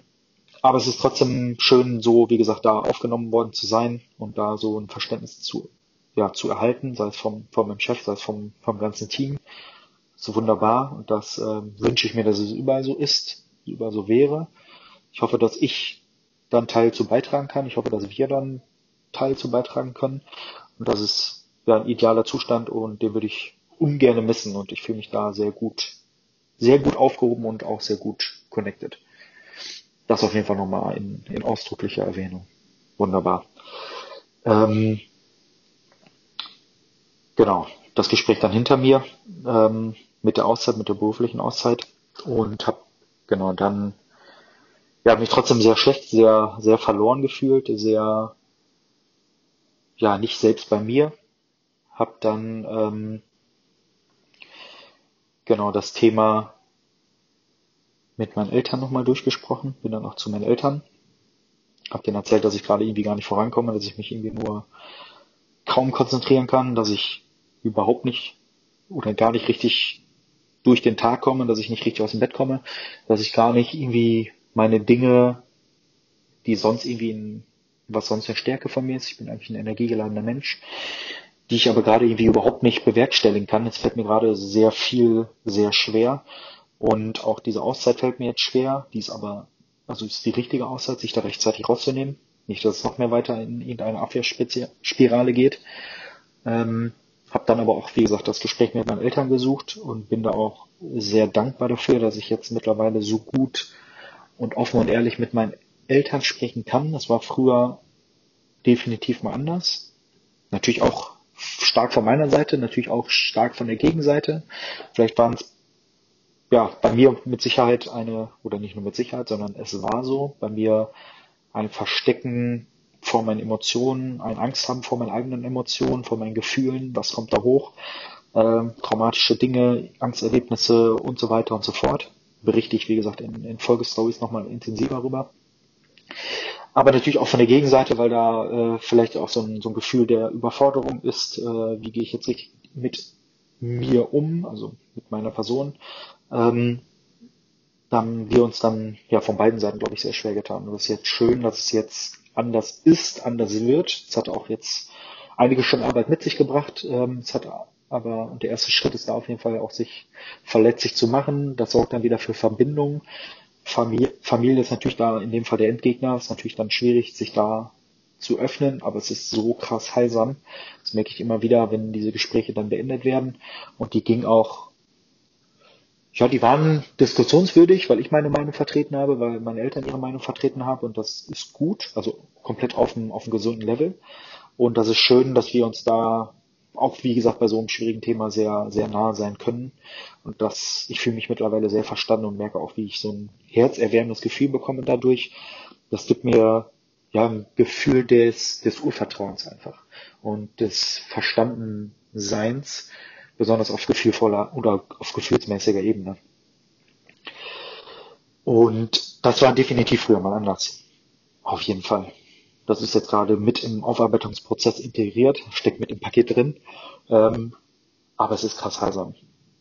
aber es ist trotzdem schön, so wie gesagt, da aufgenommen worden zu sein und da so ein Verständnis zu, ja, zu erhalten, sei es vom, von meinem Chef, sei es vom, vom ganzen Team. So wunderbar und das äh, wünsche ich mir, dass es überall so ist, überall so wäre. Ich hoffe, dass ich dann Teil zu beitragen kann. Ich hoffe, dass wir dann Teil zu beitragen können. Und das ist ja ein idealer Zustand und den würde ich ungern missen und ich fühle mich da sehr gut, sehr gut aufgehoben und auch sehr gut connected. Das auf jeden Fall nochmal in, in ausdrücklicher Erwähnung. Wunderbar. Ähm, genau, das Gespräch dann hinter mir ähm, mit der Auszeit, mit der beruflichen Auszeit und habe genau dann ja mich trotzdem sehr schlecht, sehr sehr verloren gefühlt, sehr ja, nicht selbst bei mir. Hab dann ähm, genau das Thema mit meinen Eltern nochmal durchgesprochen. Bin dann auch zu meinen Eltern. Hab denen erzählt, dass ich gerade irgendwie gar nicht vorankomme, dass ich mich irgendwie nur kaum konzentrieren kann, dass ich überhaupt nicht oder gar nicht richtig durch den Tag komme, dass ich nicht richtig aus dem Bett komme, dass ich gar nicht irgendwie meine Dinge, die sonst irgendwie ein, was sonst eine Stärke von mir ist, ich bin eigentlich ein energiegeladener Mensch, die ich aber gerade irgendwie überhaupt nicht bewerkstelligen kann. Es fällt mir gerade sehr viel, sehr schwer. Und auch diese Auszeit fällt mir jetzt schwer. Die ist aber, also ist die richtige Auszeit, sich da rechtzeitig rauszunehmen. Nicht, dass es noch mehr weiter in irgendeine Abwehrspirale geht. Ähm, habe dann aber auch, wie gesagt, das Gespräch mit meinen Eltern gesucht und bin da auch sehr dankbar dafür, dass ich jetzt mittlerweile so gut und offen und ehrlich mit meinen Eltern sprechen kann. Das war früher definitiv mal anders. Natürlich auch stark von meiner Seite, natürlich auch stark von der Gegenseite. Vielleicht waren es ja bei mir mit Sicherheit eine, oder nicht nur mit Sicherheit, sondern es war so, bei mir ein Verstecken vor meinen Emotionen, ein Angst haben vor meinen eigenen Emotionen, vor meinen Gefühlen, was kommt da hoch, äh, traumatische Dinge, Angsterlebnisse und so weiter und so fort. Berichte ich, wie gesagt, in, in Folgestories nochmal intensiver rüber aber natürlich auch von der Gegenseite, weil da äh, vielleicht auch so ein, so ein Gefühl der Überforderung ist, äh, wie gehe ich jetzt richtig mit mir um, also mit meiner Person, ähm, dann wir uns dann ja von beiden Seiten, glaube ich, sehr schwer getan. Und das ist jetzt schön, dass es jetzt anders ist, anders wird. Es hat auch jetzt einige schon Arbeit mit sich gebracht. Ähm, es hat aber, und der erste Schritt ist da auf jeden Fall auch sich verletzlich zu machen. Das sorgt dann wieder für Verbindung. Familie, Familie ist natürlich da in dem Fall der Endgegner, ist natürlich dann schwierig, sich da zu öffnen, aber es ist so krass heilsam. Das merke ich immer wieder, wenn diese Gespräche dann beendet werden. Und die ging auch, ja, die waren diskussionswürdig, weil ich meine Meinung vertreten habe, weil meine Eltern ihre Meinung vertreten haben und das ist gut, also komplett auf einem, auf einem gesunden Level. Und das ist schön, dass wir uns da auch wie gesagt bei so einem schwierigen Thema sehr, sehr nah sein können. Und das, ich fühle mich mittlerweile sehr verstanden und merke auch, wie ich so ein herzerwärmendes Gefühl bekomme dadurch. Das gibt mir ja ein Gefühl des, des Urvertrauens einfach und des Verstandenseins, besonders auf gefühlvoller oder auf gefühlsmäßiger Ebene. Und das war definitiv früher mal anders. Auf jeden Fall. Das ist jetzt gerade mit im Aufarbeitungsprozess integriert, steckt mit im Paket drin. Ähm, aber es ist krass heilsam.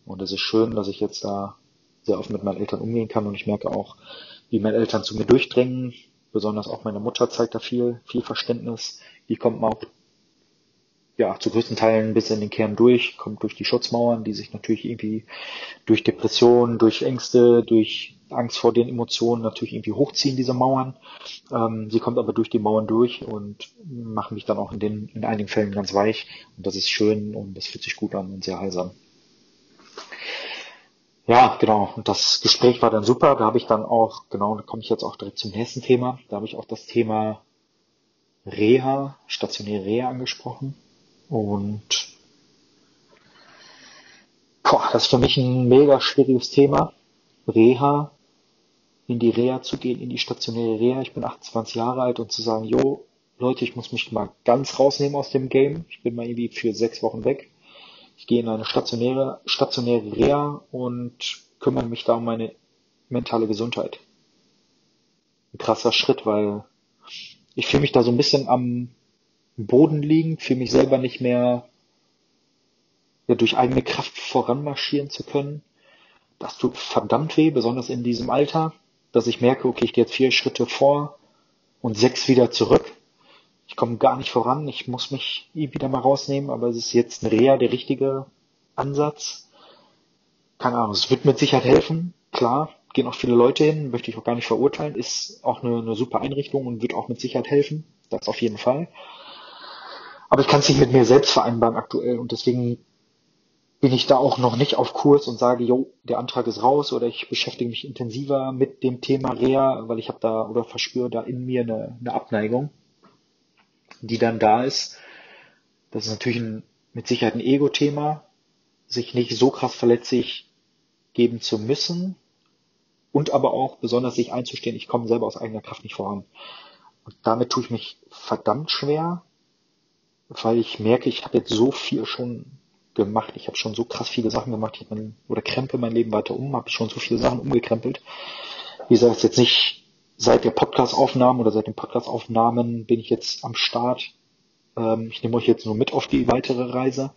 Und es ist schön, dass ich jetzt da sehr offen mit meinen Eltern umgehen kann und ich merke auch, wie meine Eltern zu mir durchdrängen. Besonders auch meine Mutter zeigt da viel, viel Verständnis. Die kommt mal ja, zu größten Teilen bis in den Kern durch, kommt durch die Schutzmauern, die sich natürlich irgendwie durch Depressionen, durch Ängste, durch Angst vor den Emotionen natürlich irgendwie hochziehen, diese Mauern. Ähm, sie kommt aber durch die Mauern durch und macht mich dann auch in den, in einigen Fällen ganz weich. Und das ist schön und das fühlt sich gut an und sehr heilsam. Ja, genau. Und das Gespräch war dann super. Da habe ich dann auch, genau, da komme ich jetzt auch direkt zum nächsten Thema. Da habe ich auch das Thema Reha, stationäre Reha angesprochen. Und boah, das ist für mich ein mega schwieriges Thema. Reha in die Reha zu gehen, in die stationäre Reha. Ich bin 28 Jahre alt und zu sagen, jo, Leute, ich muss mich mal ganz rausnehmen aus dem Game. Ich bin mal irgendwie für sechs Wochen weg. Ich gehe in eine stationäre, stationäre Reha und kümmere mich da um meine mentale Gesundheit. Ein krasser Schritt, weil ich fühle mich da so ein bisschen am Boden liegen, fühle mich selber nicht mehr ja, durch eigene Kraft voranmarschieren zu können. Das tut verdammt weh, besonders in diesem Alter dass ich merke, okay, ich gehe jetzt vier Schritte vor und sechs wieder zurück. Ich komme gar nicht voran, ich muss mich wieder mal rausnehmen, aber es ist jetzt ein Reha der richtige Ansatz. Keine Ahnung, es wird mit Sicherheit helfen, klar, gehen auch viele Leute hin, möchte ich auch gar nicht verurteilen, ist auch eine, eine super Einrichtung und wird auch mit Sicherheit helfen, das auf jeden Fall. Aber ich kann es nicht mit mir selbst vereinbaren aktuell und deswegen bin ich da auch noch nicht auf Kurs und sage, jo, der Antrag ist raus oder ich beschäftige mich intensiver mit dem Thema Reha, weil ich habe da oder verspüre da in mir eine, eine Abneigung, die dann da ist. Das ist natürlich ein, mit Sicherheit ein Ego-Thema, sich nicht so krass verletzlich geben zu müssen und aber auch besonders sich einzustehen, ich komme selber aus eigener Kraft nicht voran. Und damit tue ich mich verdammt schwer, weil ich merke, ich habe jetzt so viel schon gemacht. Ich habe schon so krass viele Sachen gemacht. Ich mein, oder krempe mein Leben weiter um, habe schon so viele Sachen umgekrempelt. Wie gesagt, jetzt nicht seit der Podcast-Aufnahmen oder seit den Podcast-Aufnahmen bin ich jetzt am Start. Ähm, ich nehme euch jetzt nur mit auf die weitere Reise,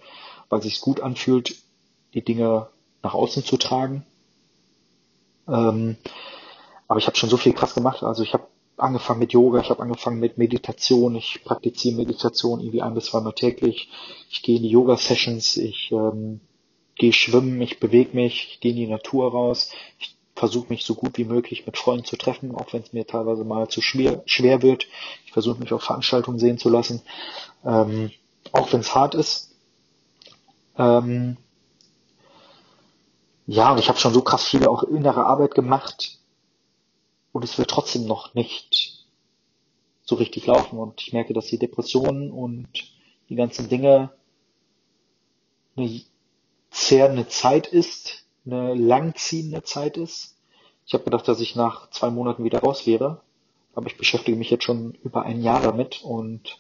weil es sich gut anfühlt, die Dinge nach außen zu tragen. Ähm, aber ich habe schon so viel krass gemacht. Also ich habe angefangen mit Yoga, ich habe angefangen mit Meditation, ich praktiziere Meditation irgendwie ein bis zweimal täglich. Ich gehe in die Yoga-Sessions, ich ähm, gehe schwimmen, ich bewege mich, ich gehe in die Natur raus, ich versuche mich so gut wie möglich mit Freunden zu treffen, auch wenn es mir teilweise mal zu schwer, schwer wird. Ich versuche mich auf Veranstaltungen sehen zu lassen, ähm, auch wenn es hart ist. Ähm, ja, und ich habe schon so krass viele auch innere Arbeit gemacht und es wird trotzdem noch nicht so richtig laufen. Und ich merke, dass die Depressionen und die ganzen Dinge eine zehrende Zeit ist, eine langziehende Zeit ist. Ich habe gedacht, dass ich nach zwei Monaten wieder raus wäre, aber ich beschäftige mich jetzt schon über ein Jahr damit und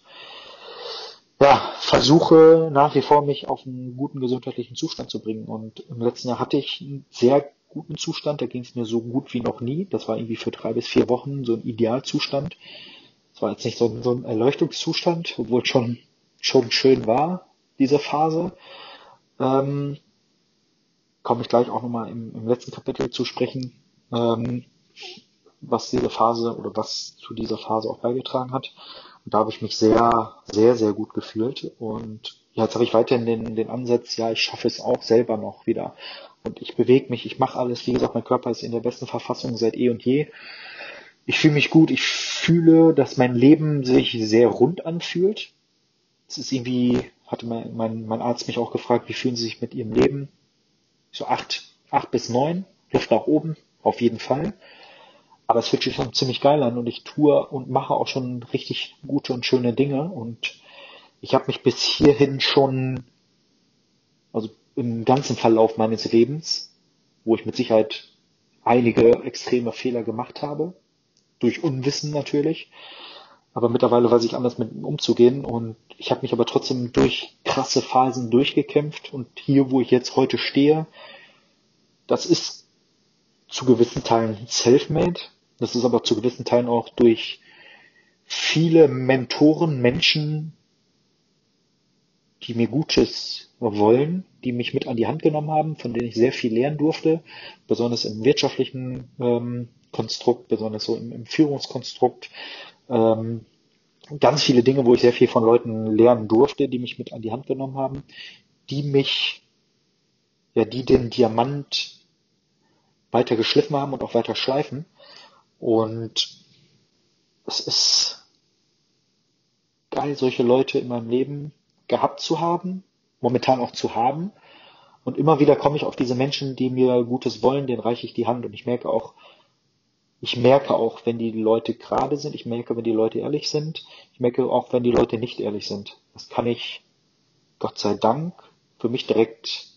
ja, versuche nach wie vor mich auf einen guten gesundheitlichen Zustand zu bringen. Und im letzten Jahr hatte ich einen sehr guten Zustand, da ging es mir so gut wie noch nie. Das war irgendwie für drei bis vier Wochen so ein Idealzustand. Das war jetzt nicht so ein, so ein Erleuchtungszustand, obwohl es schon, schon schön war, diese Phase. Ähm, komme ich gleich auch nochmal im, im letzten Kapitel zu sprechen, ähm, was diese Phase oder was zu dieser Phase auch beigetragen hat. Und da habe ich mich sehr, sehr, sehr gut gefühlt. Und ja, jetzt habe ich weiterhin den, den Ansatz, ja, ich schaffe es auch selber noch wieder. Und ich bewege mich, ich mache alles. Wie gesagt, mein Körper ist in der besten Verfassung seit eh und je. Ich fühle mich gut. Ich fühle, dass mein Leben sich sehr rund anfühlt. Es ist irgendwie, hatte mein, mein, mein Arzt mich auch gefragt, wie fühlen Sie sich mit Ihrem Leben? So acht, acht bis neun, Luft nach oben, auf jeden Fall. Aber es fühlt sich schon ziemlich geil an und ich tue und mache auch schon richtig gute und schöne Dinge und ich habe mich bis hierhin schon, also im ganzen Verlauf meines Lebens, wo ich mit Sicherheit einige extreme Fehler gemacht habe, durch Unwissen natürlich, aber mittlerweile weiß ich anders mit umzugehen und ich habe mich aber trotzdem durch krasse Phasen durchgekämpft und hier, wo ich jetzt heute stehe, das ist zu gewissen Teilen self-made, das ist aber zu gewissen Teilen auch durch viele Mentoren, Menschen, die mir Gutes wollen, die mich mit an die Hand genommen haben, von denen ich sehr viel lernen durfte, besonders im wirtschaftlichen ähm, Konstrukt, besonders so im, im Führungskonstrukt. Ähm, ganz viele Dinge, wo ich sehr viel von Leuten lernen durfte, die mich mit an die Hand genommen haben, die mich, ja, die den Diamant weiter geschliffen haben und auch weiter schleifen. Und es ist geil, solche Leute in meinem Leben gehabt zu haben, momentan auch zu haben. Und immer wieder komme ich auf diese Menschen, die mir Gutes wollen, denen reiche ich die Hand. Und ich merke auch, ich merke auch, wenn die Leute gerade sind. Ich merke, wenn die Leute ehrlich sind. Ich merke auch, wenn die Leute nicht ehrlich sind. Das kann ich, Gott sei Dank, für mich direkt,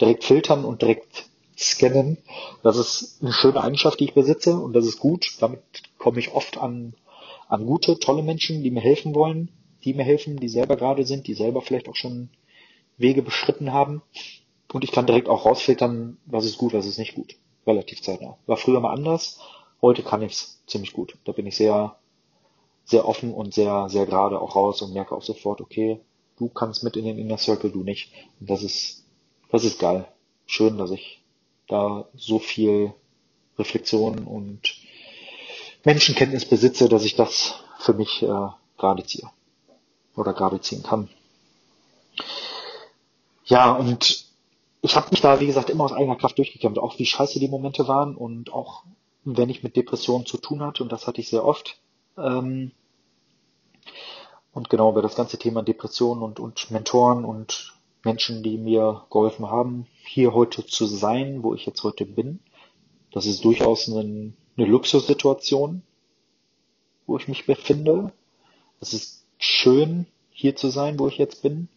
direkt filtern und direkt scannen. Das ist eine schöne Eigenschaft, die ich besitze und das ist gut. Damit komme ich oft an, an gute, tolle Menschen, die mir helfen wollen, die mir helfen, die selber gerade sind, die selber vielleicht auch schon Wege beschritten haben. Und ich kann direkt auch rausfiltern, was ist gut, was ist nicht gut. Relativ zeitnah. War früher mal anders. Heute kann ich es ziemlich gut. Da bin ich sehr, sehr offen und sehr, sehr gerade auch raus und merke auch sofort, okay, du kannst mit in den Inner Circle, du nicht. Und das ist, das ist geil. Schön, dass ich da so viel Reflexion und Menschenkenntnis besitze, dass ich das für mich äh, gerade ziehe oder gerade ziehen kann. Ja, und ich habe mich da, wie gesagt, immer aus eigener Kraft durchgekämpft, auch wie scheiße die Momente waren und auch wenn ich mit Depressionen zu tun hatte, und das hatte ich sehr oft. Ähm, und genau über das ganze Thema Depressionen und, und Mentoren und Menschen, die mir geholfen haben, hier heute zu sein, wo ich jetzt heute bin. Das ist durchaus eine, eine Luxussituation, wo ich mich befinde. Es ist schön, hier zu sein, wo ich jetzt bin.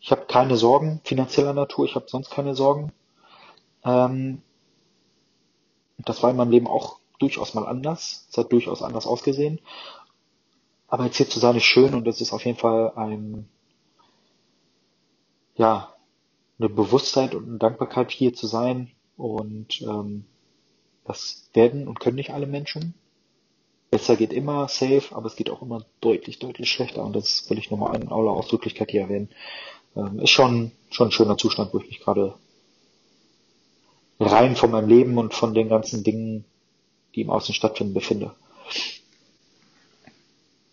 Ich habe keine Sorgen finanzieller Natur, ich habe sonst keine Sorgen. Ähm, das war in meinem Leben auch durchaus mal anders. Es hat durchaus anders ausgesehen. Aber jetzt hier zu sein ist schön und es ist auf jeden Fall ein, ja, eine Bewusstheit und eine Dankbarkeit hier zu sein. Und ähm, das werden und können nicht alle Menschen. Besser geht immer safe, aber es geht auch immer deutlich, deutlich schlechter. Und das will ich nochmal in aller Ausdrücklichkeit hier erwähnen. Ähm, ist schon, schon ein schöner Zustand, wo ich mich gerade rein von meinem Leben und von den ganzen Dingen, die im Außen stattfinden, befinde.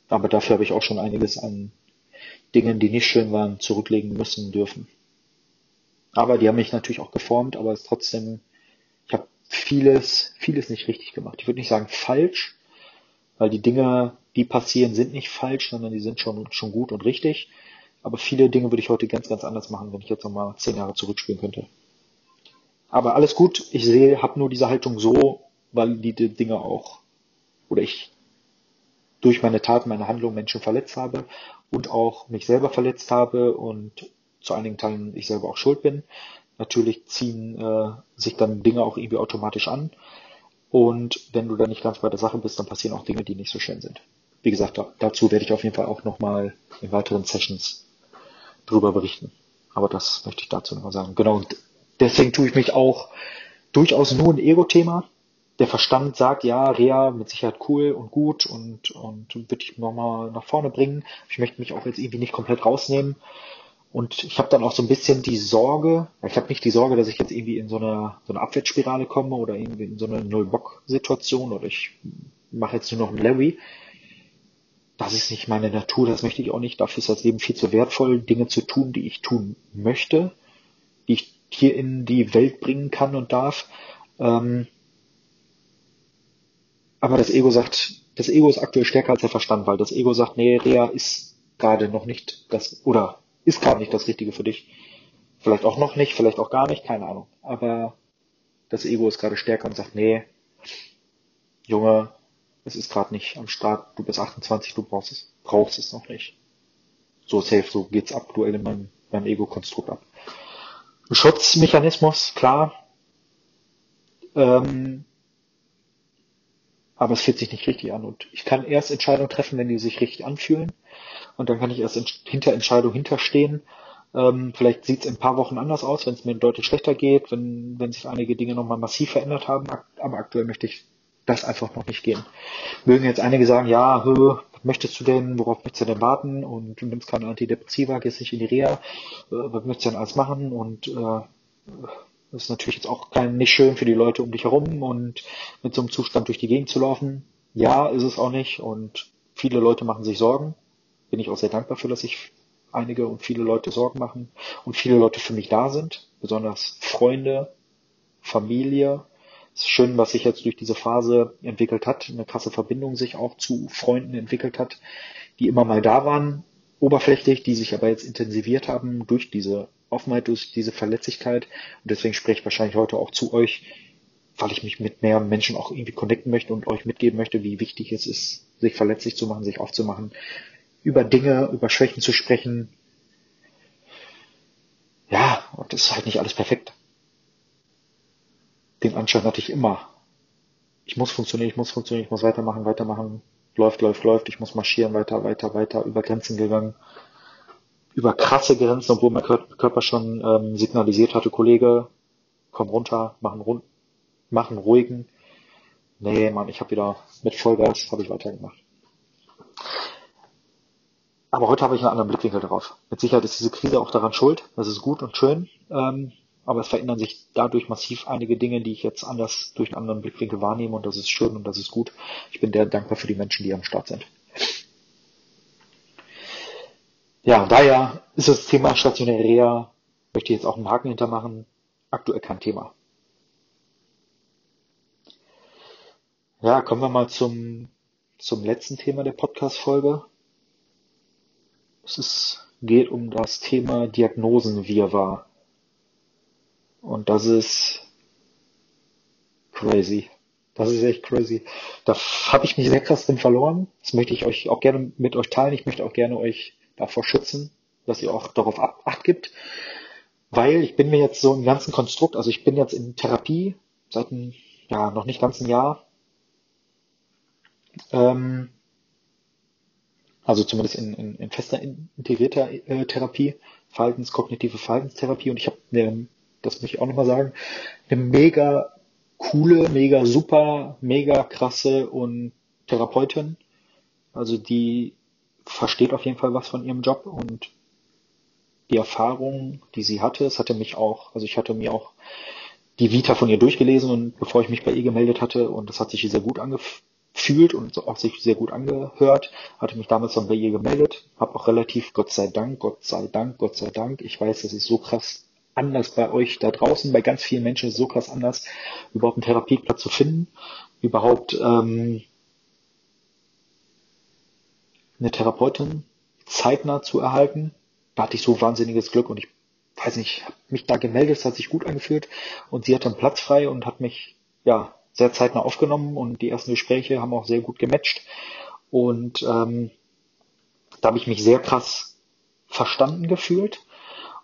Aber dafür habe ich auch schon einiges an Dingen, die nicht schön waren, zurücklegen müssen dürfen. Aber die haben mich natürlich auch geformt, aber es trotzdem, ich habe vieles, vieles nicht richtig gemacht. Ich würde nicht sagen falsch, weil die Dinge, die passieren, sind nicht falsch, sondern die sind schon, schon gut und richtig. Aber viele Dinge würde ich heute ganz, ganz anders machen, wenn ich jetzt nochmal zehn Jahre zurückspielen könnte. Aber alles gut, ich sehe, habe nur diese Haltung so, weil die, Dinge auch, oder ich durch meine Taten, meine Handlungen Menschen verletzt habe und auch mich selber verletzt habe und zu einigen Teilen ich selber auch schuld bin. Natürlich ziehen äh, sich dann Dinge auch irgendwie automatisch an. Und wenn du dann nicht ganz bei der Sache bist, dann passieren auch Dinge, die nicht so schön sind. Wie gesagt, da, dazu werde ich auf jeden Fall auch nochmal in weiteren Sessions drüber berichten. Aber das möchte ich dazu nochmal sagen. Genau, deswegen tue ich mich auch durchaus nur ein Ego-Thema. Der Verstand sagt, ja, Rea mit Sicherheit cool und gut und, und würde ich nochmal nach vorne bringen. Ich möchte mich auch jetzt irgendwie nicht komplett rausnehmen. Und ich habe dann auch so ein bisschen die Sorge, ich habe nicht die Sorge, dass ich jetzt irgendwie in so eine, so eine Abwärtsspirale komme oder irgendwie in so eine Null-Bock-Situation oder ich mache jetzt nur noch einen Larry. Das ist nicht meine Natur, das möchte ich auch nicht. Dafür ist das Leben viel zu wertvoll, Dinge zu tun, die ich tun möchte, die ich hier in die Welt bringen kann und darf. Ähm, aber das Ego sagt, das Ego ist aktuell stärker als der Verstand, weil das Ego sagt, nee, der ist gerade noch nicht das, oder ist gerade nicht das Richtige für dich. Vielleicht auch noch nicht, vielleicht auch gar nicht, keine Ahnung. Aber das Ego ist gerade stärker und sagt, nee, Junge, es ist gerade nicht am Start, du bist 28, du brauchst es, brauchst es noch nicht. So safe, so geht's aktuell in meinem, meinem Ego-Konstrukt ab. Schutzmechanismus, klar. Ähm, aber es fühlt sich nicht richtig an. Und ich kann erst Entscheidungen treffen, wenn die sich richtig anfühlen. Und dann kann ich erst hinter Entscheidungen hinterstehen. Ähm, vielleicht sieht es in ein paar Wochen anders aus, wenn es mir deutlich schlechter geht, wenn, wenn sich einige Dinge nochmal massiv verändert haben. Aber aktuell möchte ich das einfach noch nicht gehen. Mögen jetzt einige sagen, ja, hö, was möchtest du denn, worauf möchtest du denn warten? Und du nimmst keine Antidepressiva, gehst nicht in die Reha, äh, was möchtest du denn alles machen? Und äh, das ist natürlich jetzt auch kein, nicht schön für die Leute um dich herum und mit so einem Zustand durch die Gegend zu laufen. Ja, ist es auch nicht. Und viele Leute machen sich Sorgen. Bin ich auch sehr dankbar für, dass sich einige und viele Leute Sorgen machen und viele Leute für mich da sind. Besonders Freunde, Familie. Es ist schön, was sich jetzt durch diese Phase entwickelt hat. Eine krasse Verbindung sich auch zu Freunden entwickelt hat, die immer mal da waren, oberflächlich, die sich aber jetzt intensiviert haben durch diese Offenheit, durch diese Verletzlichkeit. Und deswegen spreche ich wahrscheinlich heute auch zu euch, weil ich mich mit mehr Menschen auch irgendwie connecten möchte und euch mitgeben möchte, wie wichtig es ist, sich verletzlich zu machen, sich aufzumachen, über Dinge, über Schwächen zu sprechen. Ja, und das ist halt nicht alles perfekt. Den Anschein hatte ich immer. Ich muss funktionieren, ich muss funktionieren, ich muss weitermachen, weitermachen. Läuft, läuft, läuft. Ich muss marschieren, weiter, weiter, weiter, über Grenzen gegangen über krasse Grenzen, obwohl mein Körper schon ähm, signalisiert hatte, Kollege, komm runter, machen, run machen ruhigen. Nee, Mann, ich habe wieder mit Vollgas habe ich weitergemacht. Aber heute habe ich einen anderen Blickwinkel darauf. Mit Sicherheit ist diese Krise auch daran schuld. Das ist gut und schön. Ähm, aber es verändern sich dadurch massiv einige Dinge, die ich jetzt anders durch einen anderen Blickwinkel wahrnehme und das ist schön und das ist gut. Ich bin sehr dankbar für die Menschen, die am Start sind. Ja, daher ist das Thema stationäre Reha, möchte ich jetzt auch einen Haken hintermachen, aktuell kein Thema. Ja, kommen wir mal zum, zum letzten Thema der Podcast-Folge. Es geht um das Thema Diagnosenwirrwarr. Und das ist crazy. Das ist echt crazy. Da habe ich mich sehr krass drin verloren. Das möchte ich euch auch gerne mit euch teilen. Ich möchte auch gerne euch davor schützen, dass ihr auch darauf Acht gibt. Weil ich bin mir jetzt so im ganzen Konstrukt, also ich bin jetzt in Therapie seit ein, ja, noch nicht ganz ein Jahr. Ähm, also zumindest in, in, in fester integrierter äh, Therapie, Verhaltenskognitive Verhaltenstherapie. Und ich habe, eine, das möchte ich auch nochmal sagen, eine mega coole, mega super, mega krasse und Therapeutin. Also die versteht auf jeden Fall was von ihrem Job und die Erfahrung, die sie hatte, es hatte mich auch, also ich hatte mir auch die Vita von ihr durchgelesen und bevor ich mich bei ihr gemeldet hatte und das hat sich sehr gut angefühlt und auch sich sehr gut angehört, hatte mich damals dann bei ihr gemeldet, habe auch relativ, Gott sei Dank, Gott sei Dank, Gott sei Dank, ich weiß, das ist so krass anders bei euch da draußen, bei ganz vielen Menschen ist so krass anders, überhaupt einen Therapieplatz zu finden, überhaupt ähm, eine Therapeutin zeitnah zu erhalten. Da hatte ich so wahnsinniges Glück und ich weiß nicht, habe mich da gemeldet, es hat sich gut angefühlt und sie hatte einen Platz frei und hat mich ja sehr zeitnah aufgenommen und die ersten Gespräche haben auch sehr gut gematcht und ähm, da habe ich mich sehr krass verstanden gefühlt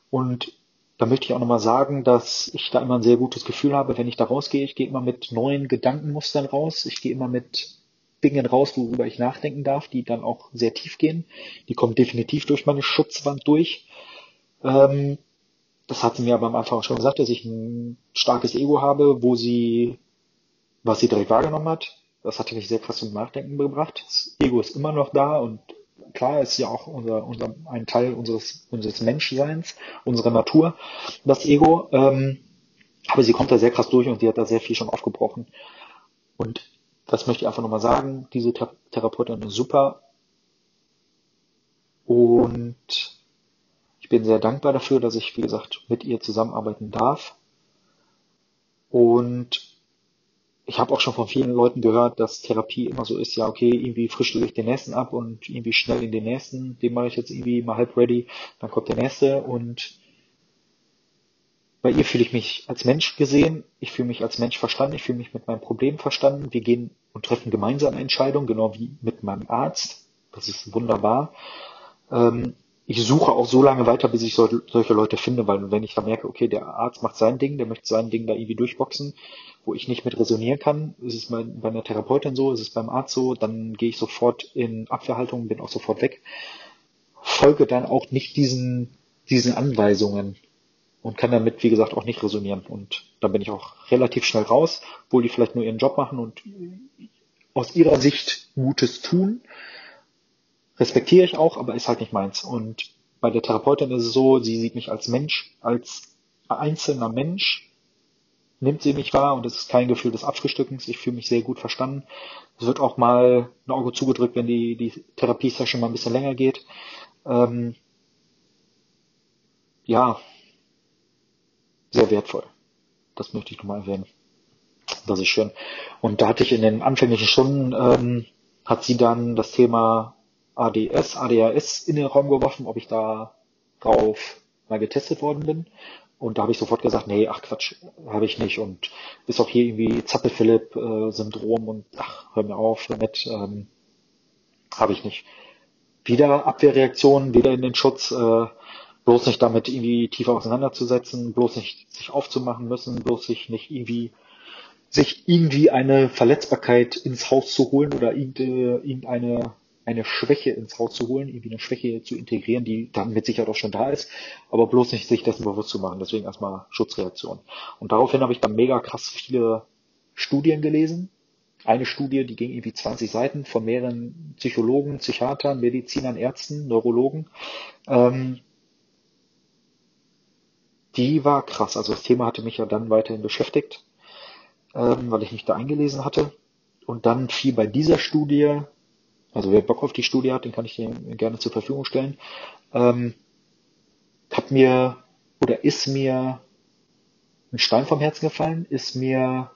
und da möchte ich auch nochmal sagen, dass ich da immer ein sehr gutes Gefühl habe, wenn ich da rausgehe. Ich gehe immer mit neuen Gedankenmustern raus. Ich gehe immer mit Dingen raus, worüber ich nachdenken darf, die dann auch sehr tief gehen. Die kommen definitiv durch meine Schutzwand durch. Ähm, das hat sie mir aber am Anfang schon gesagt, dass ich ein starkes Ego habe, wo sie, was sie direkt wahrgenommen hat. Das hatte mich sehr krass zum Nachdenken gebracht. Das Ego ist immer noch da und klar ist ja auch unser, unser, ein Teil unseres, unseres Menschseins, unserer Natur, das Ego. Ähm, aber sie kommt da sehr krass durch und sie hat da sehr viel schon aufgebrochen. Und das möchte ich einfach nochmal sagen. Diese Therapeutin ist super. Und ich bin sehr dankbar dafür, dass ich, wie gesagt, mit ihr zusammenarbeiten darf. Und ich habe auch schon von vielen Leuten gehört, dass Therapie immer so ist, ja, okay, irgendwie frühstücke ich den nächsten ab und irgendwie schnell in den nächsten, den mache ich jetzt irgendwie mal halb ready, dann kommt der nächste und bei ihr fühle ich mich als Mensch gesehen, ich fühle mich als Mensch verstanden, ich fühle mich mit meinem Problem verstanden, wir gehen und treffen gemeinsam Entscheidungen, genau wie mit meinem Arzt, das ist wunderbar. Ähm, ich suche auch so lange weiter, bis ich so, solche Leute finde, weil wenn ich da merke, okay, der Arzt macht sein Ding, der möchte sein Ding da irgendwie durchboxen, wo ich nicht mit resonieren kann, ist es bei, bei einer Therapeutin so, ist es beim Arzt so, dann gehe ich sofort in Abwehrhaltung, bin auch sofort weg, folge dann auch nicht diesen, diesen Anweisungen und kann damit, wie gesagt, auch nicht resonieren. Und dann bin ich auch relativ schnell raus, obwohl die vielleicht nur ihren Job machen und aus ihrer Sicht Gutes tun respektiere ich auch, aber ist halt nicht meins. Und bei der Therapeutin ist es so, sie sieht mich als Mensch, als einzelner Mensch, nimmt sie mich wahr und es ist kein Gefühl des Abfrühstückens. Ich fühle mich sehr gut verstanden. Es wird auch mal ein Auge zugedrückt, wenn die, die Therapiesession mal ein bisschen länger geht. Ähm, ja, sehr wertvoll. Das möchte ich nochmal erwähnen. Das ist schön. Und da hatte ich in den anfänglichen Stunden, ähm, hat sie dann das Thema ADS, ADHS in den Raum geworfen, ob ich da drauf mal getestet worden bin. Und da habe ich sofort gesagt, nee, ach Quatsch, habe ich nicht. Und ist auch hier irgendwie Zappel-Philipp-Syndrom und ach, hör mir auf damit, ähm, habe ich nicht. Wieder Abwehrreaktionen, wieder in den Schutz, äh, bloß nicht damit irgendwie tiefer auseinanderzusetzen, bloß nicht sich aufzumachen müssen, bloß sich nicht irgendwie sich irgendwie eine Verletzbarkeit ins Haus zu holen oder irgendeine eine Schwäche ins Haus zu holen, irgendwie eine Schwäche zu integrieren, die dann mit Sicherheit auch schon da ist, aber bloß nicht sich dessen bewusst zu machen. Deswegen erstmal Schutzreaktion. Und daraufhin habe ich dann mega krass viele Studien gelesen. Eine Studie, die ging irgendwie 20 Seiten von mehreren Psychologen, Psychiatern, Medizinern, Ärzten, Neurologen. Ähm, die war krass. Also das Thema hatte mich ja dann weiterhin beschäftigt, ähm, weil ich mich da eingelesen hatte. Und dann fiel bei dieser Studie also wer Bock auf die Studie hat, den kann ich dir gerne zur Verfügung stellen. Ähm, hat mir oder ist mir ein Stein vom Herzen gefallen, ist mir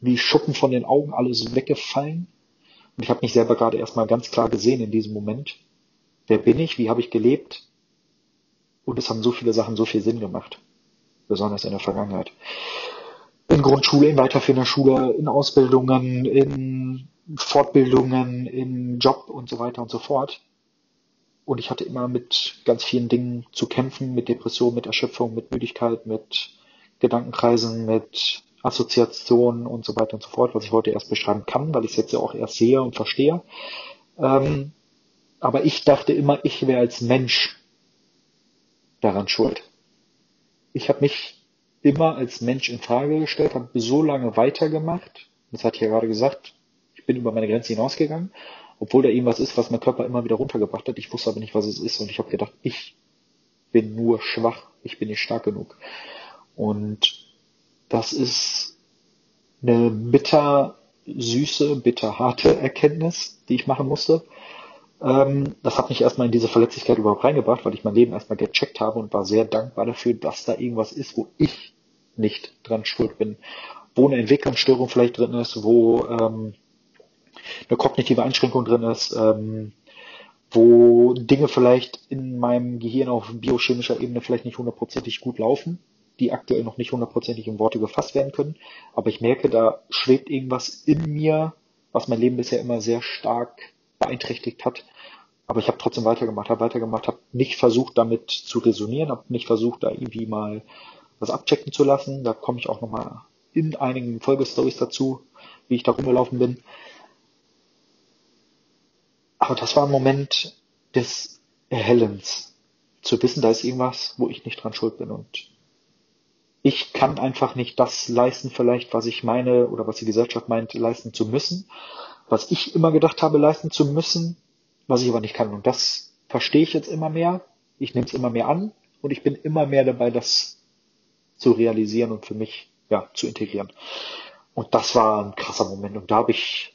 wie Schuppen von den Augen alles weggefallen. Und ich habe mich selber gerade erstmal ganz klar gesehen in diesem Moment. Wer bin ich? Wie habe ich gelebt? Und es haben so viele Sachen so viel Sinn gemacht. Besonders in der Vergangenheit. In Grundschule, in weiterführender Schule, in Ausbildungen, in Fortbildungen, im Job und so weiter und so fort. Und ich hatte immer mit ganz vielen Dingen zu kämpfen, mit Depression, mit Erschöpfung, mit Müdigkeit, mit Gedankenkreisen, mit Assoziationen und so weiter und so fort, was ich heute erst beschreiben kann, weil ich es jetzt ja auch erst sehe und verstehe. Ähm, aber ich dachte immer, ich wäre als Mensch daran schuld. Ich habe mich immer als Mensch in Frage gestellt, habe so lange weitergemacht, das hat ich ja gerade gesagt, bin über meine Grenze hinausgegangen, obwohl da irgendwas ist, was mein Körper immer wieder runtergebracht hat. Ich wusste aber nicht, was es ist und ich habe gedacht, ich bin nur schwach, ich bin nicht stark genug. Und das ist eine bitter süße, bitter harte Erkenntnis, die ich machen musste. Ähm, das hat mich erstmal in diese Verletzlichkeit überhaupt reingebracht, weil ich mein Leben erstmal gecheckt habe und war sehr dankbar dafür, dass da irgendwas ist, wo ich nicht dran schuld bin. Wo eine Entwicklungsstörung vielleicht drin ist, wo ähm, eine kognitive Einschränkung drin ist, ähm, wo Dinge vielleicht in meinem Gehirn auf biochemischer Ebene vielleicht nicht hundertprozentig gut laufen, die aktuell noch nicht hundertprozentig in Worte gefasst werden können. Aber ich merke, da schwebt irgendwas in mir, was mein Leben bisher immer sehr stark beeinträchtigt hat. Aber ich habe trotzdem weitergemacht, habe weitergemacht, habe nicht versucht, damit zu resonieren, habe nicht versucht, da irgendwie mal was abchecken zu lassen. Da komme ich auch nochmal in einigen Folgestories dazu, wie ich da rumgelaufen bin. Aber das war ein Moment des Erhellens. Zu wissen, da ist irgendwas, wo ich nicht dran schuld bin und ich kann einfach nicht das leisten, vielleicht, was ich meine oder was die Gesellschaft meint, leisten zu müssen, was ich immer gedacht habe, leisten zu müssen, was ich aber nicht kann. Und das verstehe ich jetzt immer mehr. Ich nehme es immer mehr an und ich bin immer mehr dabei, das zu realisieren und für mich ja zu integrieren. Und das war ein krasser Moment. Und da habe ich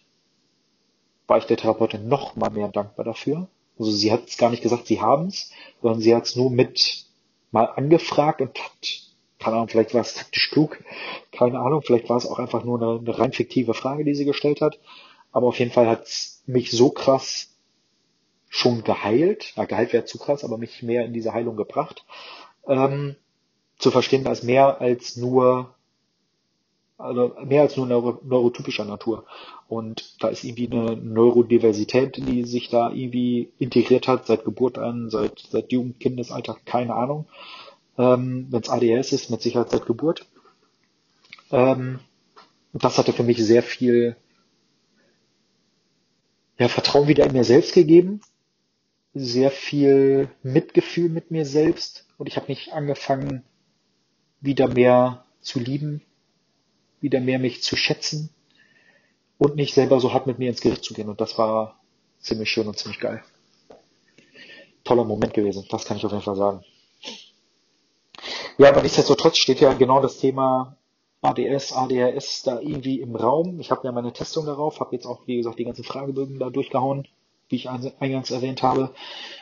war ich der Therapeutin noch mal mehr dankbar dafür. Also sie hat es gar nicht gesagt, sie haben es, sondern sie hat es nur mit mal angefragt und hat, keine Ahnung, vielleicht war es taktisch klug, keine Ahnung, vielleicht war es auch einfach nur eine, eine rein fiktive Frage, die sie gestellt hat. Aber auf jeden Fall hat es mich so krass schon geheilt, ja, geheilt wäre zu krass, aber mich mehr in diese Heilung gebracht, ähm, zu verstehen, ist mehr als nur also mehr als nur neuro neurotypischer Natur. Und da ist irgendwie eine Neurodiversität, die sich da irgendwie integriert hat, seit Geburt an, seit, seit Jugend, Kindesalter, keine Ahnung. Ähm, Wenn es ADHS ist, mit Sicherheit seit Geburt. Ähm, das hatte für mich sehr viel ja, Vertrauen wieder in mir selbst gegeben, sehr viel Mitgefühl mit mir selbst und ich habe mich angefangen, wieder mehr zu lieben, wieder mehr mich zu schätzen und nicht selber so hart mit mir ins Gericht zu gehen. Und das war ziemlich schön und ziemlich geil. Toller Moment gewesen, das kann ich auf jeden Fall sagen. Ja, aber nichtsdestotrotz steht ja genau das Thema ADS, ADHS da irgendwie im Raum. Ich habe ja meine Testung darauf, habe jetzt auch, wie gesagt, die ganzen Fragebögen da durchgehauen, wie ich eingangs erwähnt habe.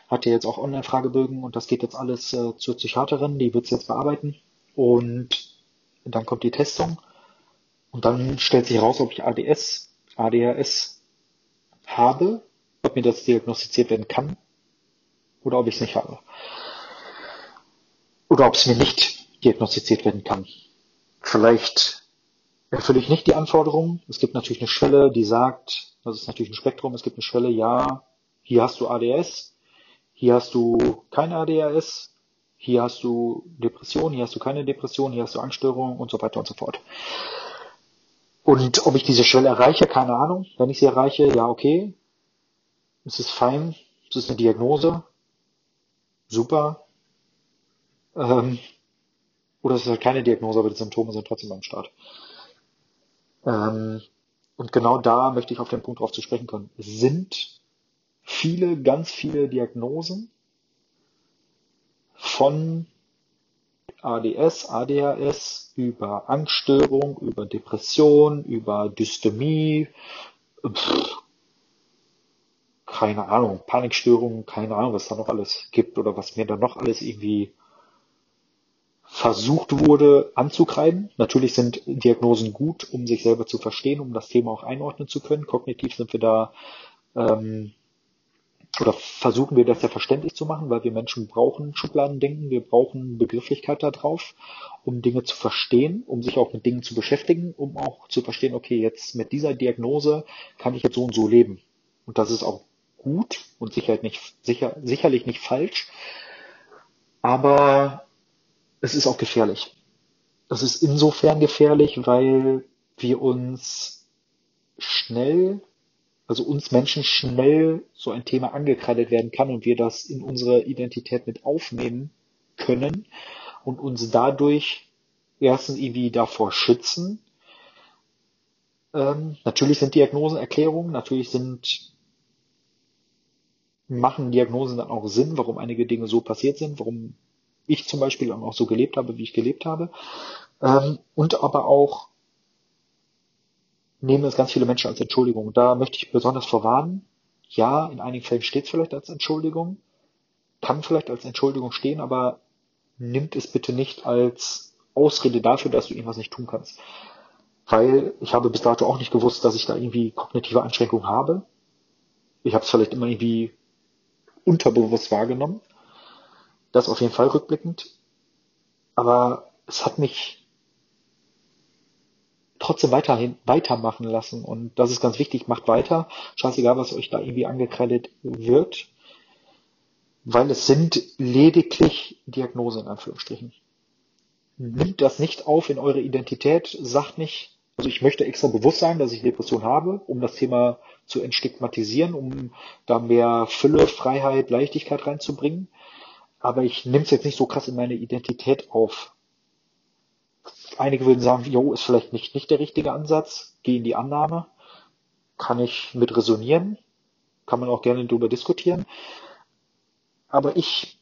Hatte jetzt auch Online-Fragebögen und das geht jetzt alles äh, zur Psychiaterin, die wird es jetzt bearbeiten. Und dann kommt die Testung. Und dann stellt sich heraus, ob ich ADS, ADHS habe, ob mir das diagnostiziert werden kann oder ob ich es nicht habe. Oder ob es mir nicht diagnostiziert werden kann. Vielleicht erfülle ich nicht die Anforderungen. Es gibt natürlich eine Schwelle, die sagt, das ist natürlich ein Spektrum, es gibt eine Schwelle, ja, hier hast du ADS, hier hast du keine ADHS, hier hast du Depression, hier hast du keine Depression, hier hast du Angststörungen und so weiter und so fort. Und ob ich diese Schwelle erreiche, keine Ahnung. Wenn ich sie erreiche, ja, okay. Es ist fein. Es ist eine Diagnose. Super. Ähm, oder es ist halt keine Diagnose, aber die Symptome sind trotzdem am Start. Ähm, und genau da möchte ich auf den Punkt drauf zu sprechen kommen. Es sind viele, ganz viele Diagnosen von ADS, ADHS, über Angststörung, über Depression, über Dystomie, pff, keine Ahnung, Panikstörungen, keine Ahnung, was da noch alles gibt oder was mir da noch alles irgendwie versucht wurde anzukreiden. Natürlich sind Diagnosen gut, um sich selber zu verstehen, um das Thema auch einordnen zu können. Kognitiv sind wir da ähm, oder versuchen wir das ja verständlich zu machen, weil wir Menschen brauchen Schubladendenken, wir brauchen Begrifflichkeit da drauf, um Dinge zu verstehen, um sich auch mit Dingen zu beschäftigen, um auch zu verstehen, okay, jetzt mit dieser Diagnose kann ich jetzt so und so leben. Und das ist auch gut und sicher nicht, sicher, sicherlich nicht falsch, aber es ist auch gefährlich. Es ist insofern gefährlich, weil wir uns schnell also uns Menschen schnell so ein Thema angekreidet werden kann und wir das in unsere Identität mit aufnehmen können und uns dadurch erstens irgendwie davor schützen. Ähm, natürlich sind Diagnosen Erklärungen, natürlich sind machen Diagnosen dann auch Sinn, warum einige Dinge so passiert sind, warum ich zum Beispiel auch so gelebt habe, wie ich gelebt habe. Ähm, und aber auch nehmen es ganz viele Menschen als Entschuldigung. Da möchte ich besonders vorwarnen. Ja, in einigen Fällen steht es vielleicht als Entschuldigung, kann vielleicht als Entschuldigung stehen, aber nimmt es bitte nicht als Ausrede dafür, dass du irgendwas nicht tun kannst. Weil ich habe bis dato auch nicht gewusst, dass ich da irgendwie kognitive Einschränkungen habe. Ich habe es vielleicht immer irgendwie unterbewusst wahrgenommen. Das auf jeden Fall rückblickend. Aber es hat mich trotzdem weiterhin weitermachen lassen. Und das ist ganz wichtig, macht weiter. Scheißegal, was euch da irgendwie angekreidet wird. Weil es sind lediglich Diagnosen in Anführungsstrichen. Nimmt das nicht auf in eure Identität, sagt nicht, also ich möchte extra bewusst sagen, dass ich Depression habe, um das Thema zu entstigmatisieren, um da mehr Fülle, Freiheit, Leichtigkeit reinzubringen. Aber ich nehme es jetzt nicht so krass in meine Identität auf. Einige würden sagen, jo, ist vielleicht nicht, nicht der richtige Ansatz, geh in die Annahme, kann ich mit resonieren, kann man auch gerne darüber diskutieren. Aber ich,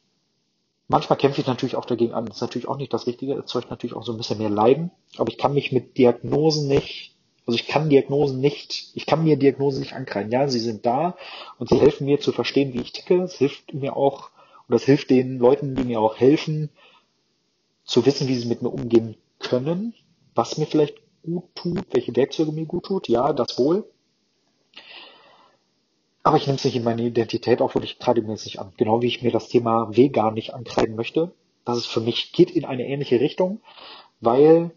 manchmal kämpfe ich natürlich auch dagegen an. Das ist natürlich auch nicht das Richtige, erzeugt natürlich auch so ein bisschen mehr Leiden. Aber ich kann mich mit Diagnosen nicht, also ich kann Diagnosen nicht, ich kann mir Diagnosen nicht ankreiden. Ja, sie sind da und sie helfen mir zu verstehen, wie ich ticke. Es hilft mir auch, und das hilft den Leuten, die mir auch helfen, zu wissen, wie sie mit mir umgehen können, was mir vielleicht gut tut, welche Werkzeuge mir gut tut. Ja, das wohl. Aber ich nehme es nicht in meine Identität auf und ich kreide mir es nicht an. Genau wie ich mir das Thema vegan nicht ankreiden möchte. Das ist für mich, geht in eine ähnliche Richtung, weil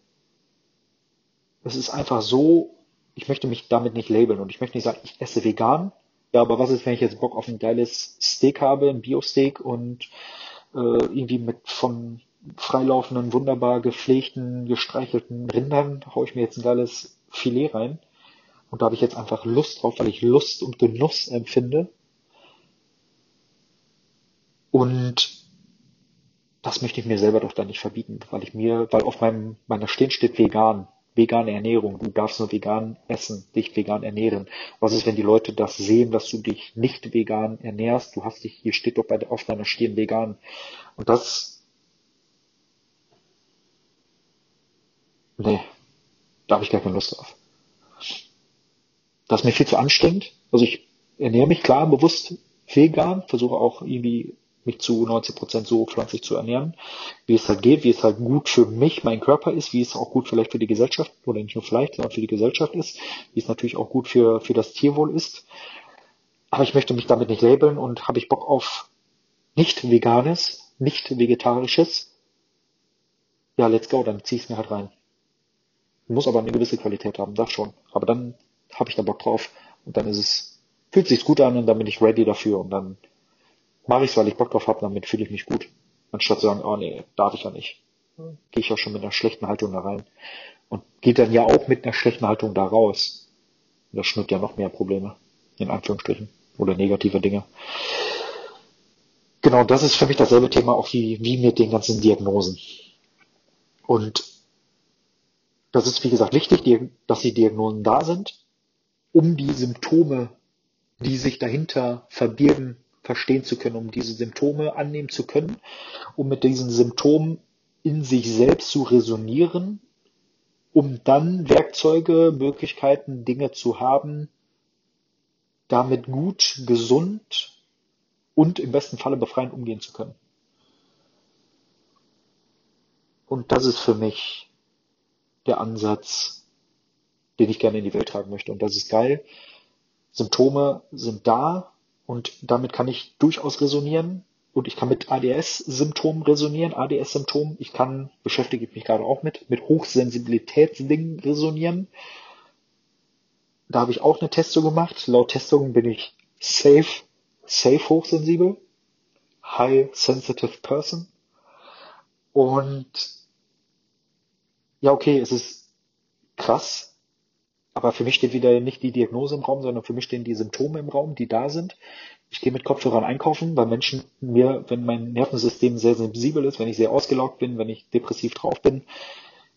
es ist einfach so, ich möchte mich damit nicht labeln und ich möchte nicht sagen, ich esse vegan. Ja, aber was ist, wenn ich jetzt Bock auf ein geiles Steak habe, ein Bio-Steak und äh, irgendwie mit von freilaufenden, wunderbar gepflegten, gestreichelten Rindern haue ich mir jetzt ein geiles Filet rein. Und da habe ich jetzt einfach Lust drauf, weil ich Lust und Genuss empfinde. Und das möchte ich mir selber doch dann nicht verbieten, weil ich mir, weil auf meinem, meiner Stirn steht vegan, vegane Ernährung. Du darfst nur vegan essen, dich vegan ernähren. Was ist, wenn die Leute das sehen, dass du dich nicht vegan ernährst? Du hast dich, hier steht doch bei, auf deiner Stirn vegan. Und das Nee, da habe ich gar keine Lust drauf. Das ist mir viel zu anstrengend. Also ich ernähre mich klar bewusst vegan, versuche auch irgendwie mich zu 90 Prozent so pflanzlich zu ernähren, wie es halt geht, wie es halt gut für mich, mein Körper ist, wie es auch gut vielleicht für die Gesellschaft oder nicht nur vielleicht, sondern für die Gesellschaft ist, wie es natürlich auch gut für, für das Tierwohl ist. Aber ich möchte mich damit nicht labeln und habe ich Bock auf nicht veganes, nicht vegetarisches. Ja, let's go, dann zieh ich es mir halt rein. Muss aber eine gewisse Qualität haben, das schon. Aber dann habe ich da Bock drauf und dann ist es, fühlt sich gut an und dann bin ich ready dafür und dann mache ich es, weil ich Bock drauf habe, damit fühle ich mich gut. Anstatt zu sagen, oh nee, darf ich ja nicht. Gehe ich ja schon mit einer schlechten Haltung da rein. Und geht dann ja auch mit einer schlechten Haltung da raus. Und das schnürt ja noch mehr Probleme. In Anführungsstrichen. Oder negative Dinge. Genau, das ist für mich dasselbe Thema auch wie, wie mit den ganzen Diagnosen. Und das ist, wie gesagt, wichtig, dass die Diagnosen da sind, um die Symptome, die sich dahinter verbirgen, verstehen zu können, um diese Symptome annehmen zu können, um mit diesen Symptomen in sich selbst zu resonieren, um dann Werkzeuge, Möglichkeiten, Dinge zu haben, damit gut, gesund und im besten Falle befreiend umgehen zu können. Und das ist für mich der Ansatz, den ich gerne in die Welt tragen möchte. Und das ist geil. Symptome sind da und damit kann ich durchaus resonieren. Und ich kann mit ADS-Symptomen resonieren, ADS-Symptomen. Ich kann, beschäftige ich mich gerade auch mit, mit Hochsensibilitätsdingen resonieren. Da habe ich auch eine Testung gemacht. Laut Testung bin ich safe, safe hochsensibel. High sensitive person. Und ja, okay, es ist krass, aber für mich steht wieder nicht die Diagnose im Raum, sondern für mich stehen die Symptome im Raum, die da sind. Ich gehe mit Kopfhörern einkaufen, weil Menschen mir, wenn mein Nervensystem sehr sensibel ist, wenn ich sehr ausgelaugt bin, wenn ich depressiv drauf bin,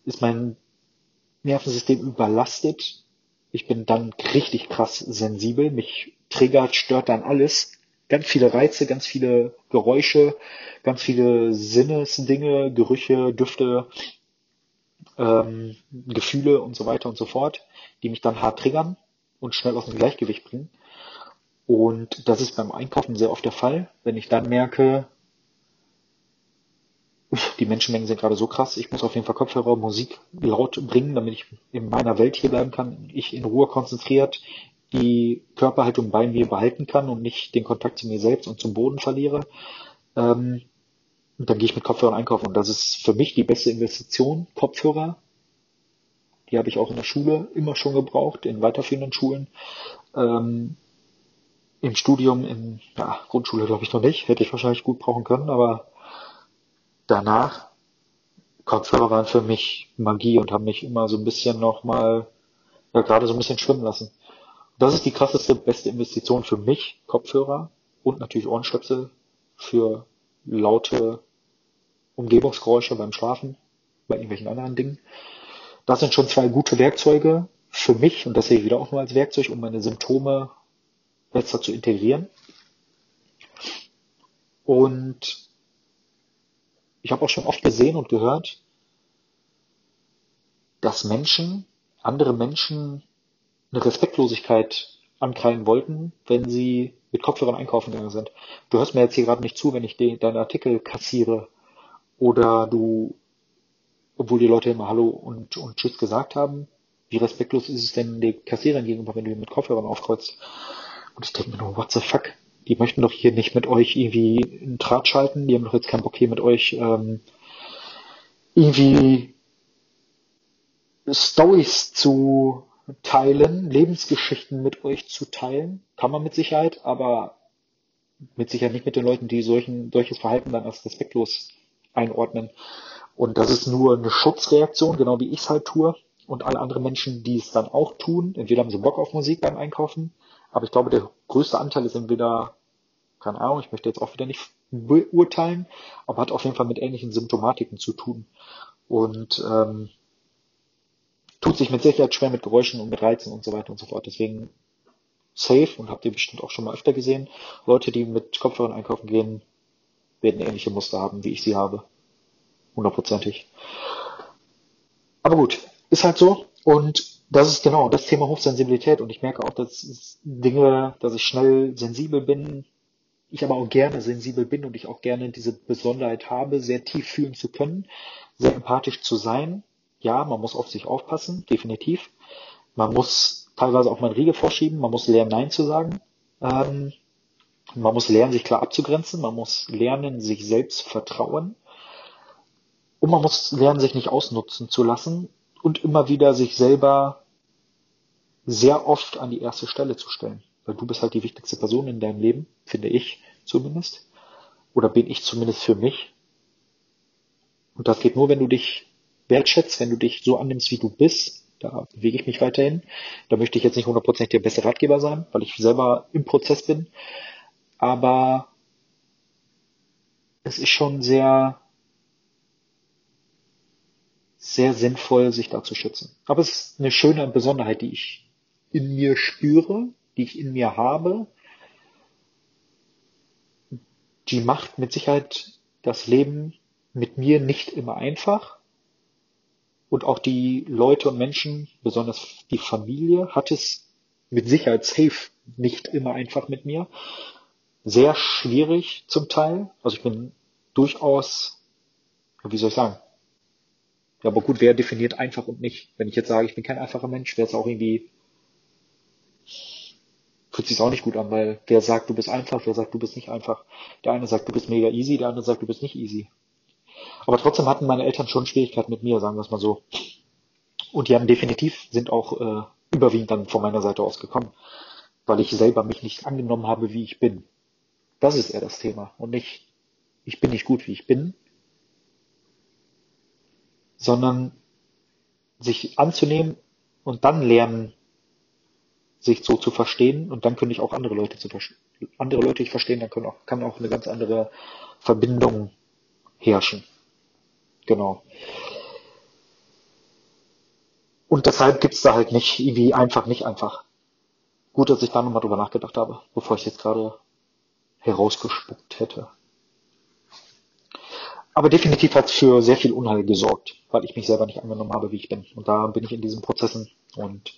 ist mein Nervensystem überlastet. Ich bin dann richtig krass sensibel. Mich triggert, stört dann alles. ganz viele Reize, ganz viele Geräusche, ganz viele Sinnesdinge, Gerüche, Düfte, ähm, Gefühle und so weiter und so fort, die mich dann hart triggern und schnell aus dem Gleichgewicht bringen. Und das ist beim Einkaufen sehr oft der Fall, wenn ich dann merke, die Menschenmengen sind gerade so krass, ich muss auf jeden Fall Kopfhörer, Musik laut bringen, damit ich in meiner Welt hier bleiben kann, ich in Ruhe konzentriert die Körperhaltung bei mir behalten kann und nicht den Kontakt zu mir selbst und zum Boden verliere. Ähm, und dann gehe ich mit Kopfhörern einkaufen. Und das ist für mich die beste Investition, Kopfhörer. Die habe ich auch in der Schule immer schon gebraucht, in weiterführenden Schulen. Ähm, Im Studium, in ja, Grundschule glaube ich noch nicht, hätte ich wahrscheinlich gut brauchen können, aber danach, Kopfhörer waren für mich Magie und haben mich immer so ein bisschen nochmal, ja gerade so ein bisschen schwimmen lassen. Das ist die krasseste, beste Investition für mich, Kopfhörer und natürlich Ohrenstöpsel für laute Umgebungsgeräusche beim Schlafen, bei irgendwelchen anderen Dingen. Das sind schon zwei gute Werkzeuge für mich und das sehe ich wieder auch nur als Werkzeug, um meine Symptome besser zu integrieren. Und ich habe auch schon oft gesehen und gehört, dass Menschen, andere Menschen eine Respektlosigkeit ankreiden wollten, wenn sie mit Kopfhörern einkaufen gegangen sind. Du hörst mir jetzt hier gerade nicht zu, wenn ich den, deinen Artikel kassiere oder du, obwohl die Leute immer Hallo und, und Tschüss gesagt haben, wie respektlos ist es denn den Kassierern gegenüber, wenn du mit Kopfhörern aufkreuzt? Und ich denke mir nur, what the fuck? Die möchten doch hier nicht mit euch irgendwie einen Draht schalten, die haben doch jetzt keinen Bock hier mit euch ähm, irgendwie Stories zu teilen, Lebensgeschichten mit euch zu teilen. Kann man mit Sicherheit, aber mit Sicherheit nicht mit den Leuten, die solchen, solches Verhalten dann als respektlos einordnen. Und das ist nur eine Schutzreaktion, genau wie ich es halt tue. Und alle anderen Menschen, die es dann auch tun, entweder haben sie Bock auf Musik beim Einkaufen, aber ich glaube, der größte Anteil ist entweder, keine Ahnung, ich möchte jetzt auch wieder nicht beurteilen, aber hat auf jeden Fall mit ähnlichen Symptomatiken zu tun. Und ähm, tut sich mit Sicherheit schwer mit Geräuschen und mit Reizen und so weiter und so fort. Deswegen safe und habt ihr bestimmt auch schon mal öfter gesehen. Leute, die mit Kopfhörern einkaufen gehen, werden ähnliche Muster haben, wie ich sie habe. Hundertprozentig. Aber gut, ist halt so. Und das ist genau das Thema Hochsensibilität. Und ich merke auch, dass Dinge, dass ich schnell sensibel bin, ich aber auch gerne sensibel bin und ich auch gerne diese Besonderheit habe, sehr tief fühlen zu können, sehr empathisch zu sein ja, man muss auf sich aufpassen, definitiv. Man muss teilweise auch mal einen Riegel vorschieben, man muss lernen, Nein zu sagen. Ähm, man muss lernen, sich klar abzugrenzen, man muss lernen, sich selbst vertrauen. Und man muss lernen, sich nicht ausnutzen zu lassen und immer wieder sich selber sehr oft an die erste Stelle zu stellen. Weil du bist halt die wichtigste Person in deinem Leben, finde ich zumindest. Oder bin ich zumindest für mich. Und das geht nur, wenn du dich wertschätzt, wenn du dich so annimmst, wie du bist. Da bewege ich mich weiterhin. Da möchte ich jetzt nicht 100% der beste Ratgeber sein, weil ich selber im Prozess bin. Aber es ist schon sehr, sehr sinnvoll, sich da zu schützen. Aber es ist eine schöne Besonderheit, die ich in mir spüre, die ich in mir habe. Die macht mit Sicherheit das Leben mit mir nicht immer einfach. Und auch die Leute und Menschen, besonders die Familie, hat es mit Sicherheit safe nicht immer einfach mit mir. Sehr schwierig zum Teil. Also ich bin durchaus, wie soll ich sagen? Ja, aber gut, wer definiert einfach und nicht? Wenn ich jetzt sage, ich bin kein einfacher Mensch, wäre es auch irgendwie, fühlt sich auch nicht gut an, weil wer sagt, du bist einfach, wer sagt, du bist nicht einfach. Der eine sagt, du bist mega easy, der andere sagt, du bist nicht easy. Aber trotzdem hatten meine Eltern schon Schwierigkeiten mit mir, sagen wir es mal so. Und die haben definitiv, sind auch äh, überwiegend dann von meiner Seite aus gekommen, weil ich selber mich nicht angenommen habe, wie ich bin. Das ist eher das Thema. Und nicht, ich bin nicht gut, wie ich bin, sondern sich anzunehmen und dann lernen, sich so zu verstehen und dann könnte ich auch andere Leute zu verstehen. Andere Leute ich verstehen, dann können auch, kann auch eine ganz andere Verbindung herrschen. Genau. Und deshalb gibt's da halt nicht irgendwie einfach, nicht einfach. Gut, dass ich da nochmal drüber nachgedacht habe, bevor ich jetzt gerade herausgespuckt hätte. Aber definitiv hat es für sehr viel Unheil gesorgt, weil ich mich selber nicht angenommen habe, wie ich bin. Und da bin ich in diesen Prozessen. Und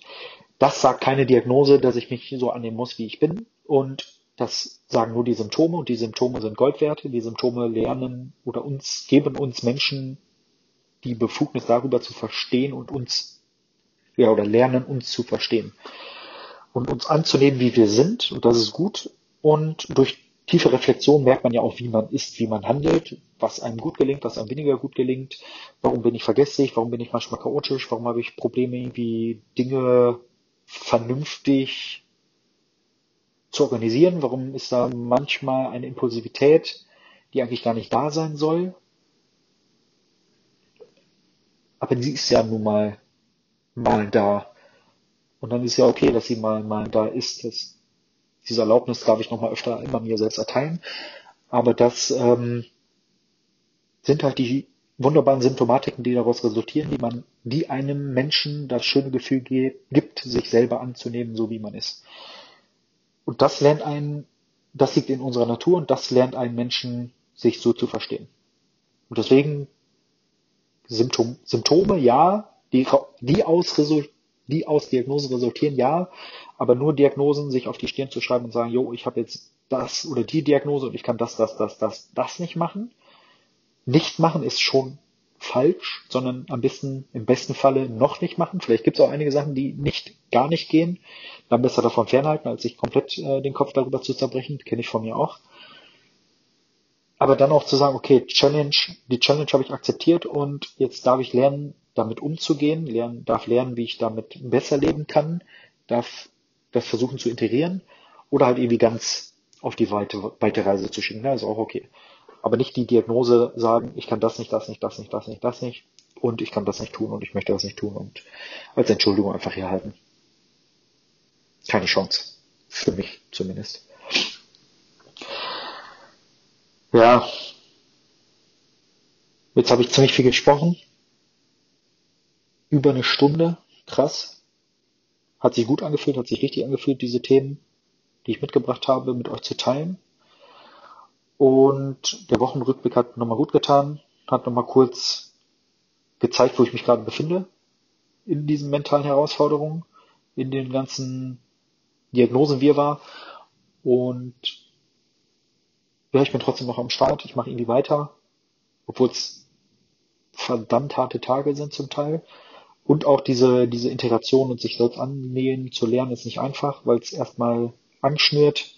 das sagt keine Diagnose, dass ich mich so annehmen muss, wie ich bin. Und das sagen nur die Symptome. Und die Symptome sind Goldwerte. Die Symptome lernen oder uns, geben uns Menschen die Befugnis darüber zu verstehen und uns, ja, oder lernen uns zu verstehen. Und uns anzunehmen, wie wir sind. Und das ist gut. Und durch tiefe Reflexion merkt man ja auch, wie man ist, wie man handelt, was einem gut gelingt, was einem weniger gut gelingt. Warum bin ich vergesslich? Warum bin ich manchmal chaotisch? Warum habe ich Probleme, irgendwie Dinge vernünftig zu organisieren? Warum ist da manchmal eine Impulsivität, die eigentlich gar nicht da sein soll? Aber sie ist ja nun mal mal da. Und dann ist ja okay, dass sie mal mal da ist. Das diese Erlaubnis darf ich nochmal öfter immer mir selbst erteilen. Aber das ähm, sind halt die wunderbaren Symptomatiken, die daraus resultieren, die man, die einem Menschen das schöne Gefühl gibt, sich selber anzunehmen, so wie man ist. Und das lernt einen, das liegt in unserer Natur und das lernt einen Menschen, sich so zu verstehen. Und deswegen Symptom, Symptome, ja, die, die aus die aus Diagnosen resultieren, ja, aber nur Diagnosen sich auf die Stirn zu schreiben und sagen, jo, ich habe jetzt das oder die Diagnose und ich kann das, das, das, das, das nicht machen. Nicht machen ist schon falsch, sondern am besten, im besten Falle noch nicht machen. Vielleicht gibt es auch einige Sachen, die nicht, gar nicht gehen. Dann besser davon fernhalten, als sich komplett äh, den Kopf darüber zu zerbrechen. Kenne ich von mir auch. Aber dann auch zu sagen, okay, Challenge, die Challenge habe ich akzeptiert und jetzt darf ich lernen, damit umzugehen, lernen, darf lernen, wie ich damit besser leben kann, darf das versuchen zu integrieren oder halt irgendwie ganz auf die weite, weite Reise zu schicken. Das ist auch okay. Aber nicht die Diagnose sagen, ich kann das nicht, das nicht, das nicht, das nicht, das nicht und ich kann das nicht tun und ich möchte das nicht tun und als Entschuldigung einfach herhalten. Keine Chance. Für mich zumindest. Ja. Jetzt habe ich ziemlich viel gesprochen über eine Stunde. Krass. Hat sich gut angefühlt, hat sich richtig angefühlt, diese Themen, die ich mitgebracht habe, mit euch zu teilen. Und der Wochenrückblick hat nochmal gut getan, hat nochmal kurz gezeigt, wo ich mich gerade befinde in diesen mentalen Herausforderungen, in den ganzen Diagnosen, wie er war. Und ja, ich bin trotzdem noch am Start, ich mache irgendwie weiter, obwohl es verdammt harte Tage sind zum Teil. Und auch diese, diese Integration und sich selbst annähen zu lernen ist nicht einfach, weil es erstmal anschnürt,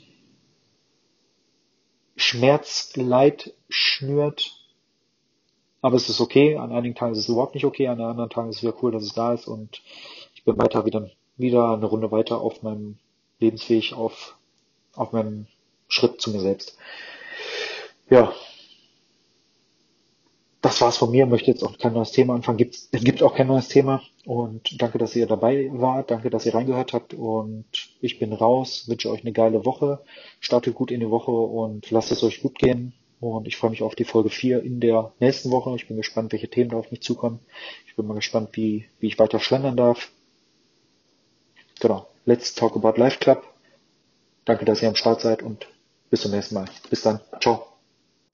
Schmerz, Leid schnürt. Aber es ist okay. An einigen Tagen ist es überhaupt nicht okay. An anderen Tagen ist es wieder cool, dass es da ist. Und ich bin weiter wieder, wieder eine Runde weiter auf meinem Lebensweg, auf, auf meinem Schritt zu mir selbst. Ja, das war's von mir, möchte jetzt auch kein neues Thema anfangen. Gibt, es gibt auch kein neues Thema. Und danke, dass ihr dabei wart. Danke, dass ihr reingehört habt. Und ich bin raus, wünsche euch eine geile Woche. Startet gut in die Woche und lasst es euch gut gehen. Und ich freue mich auf die Folge 4 in der nächsten Woche. Ich bin gespannt, welche Themen da auf mich zukommen. Ich bin mal gespannt, wie, wie ich weiter schlendern darf. Genau. Let's talk about Life Club. Danke, dass ihr am Start seid und bis zum nächsten Mal. Bis dann. Ciao.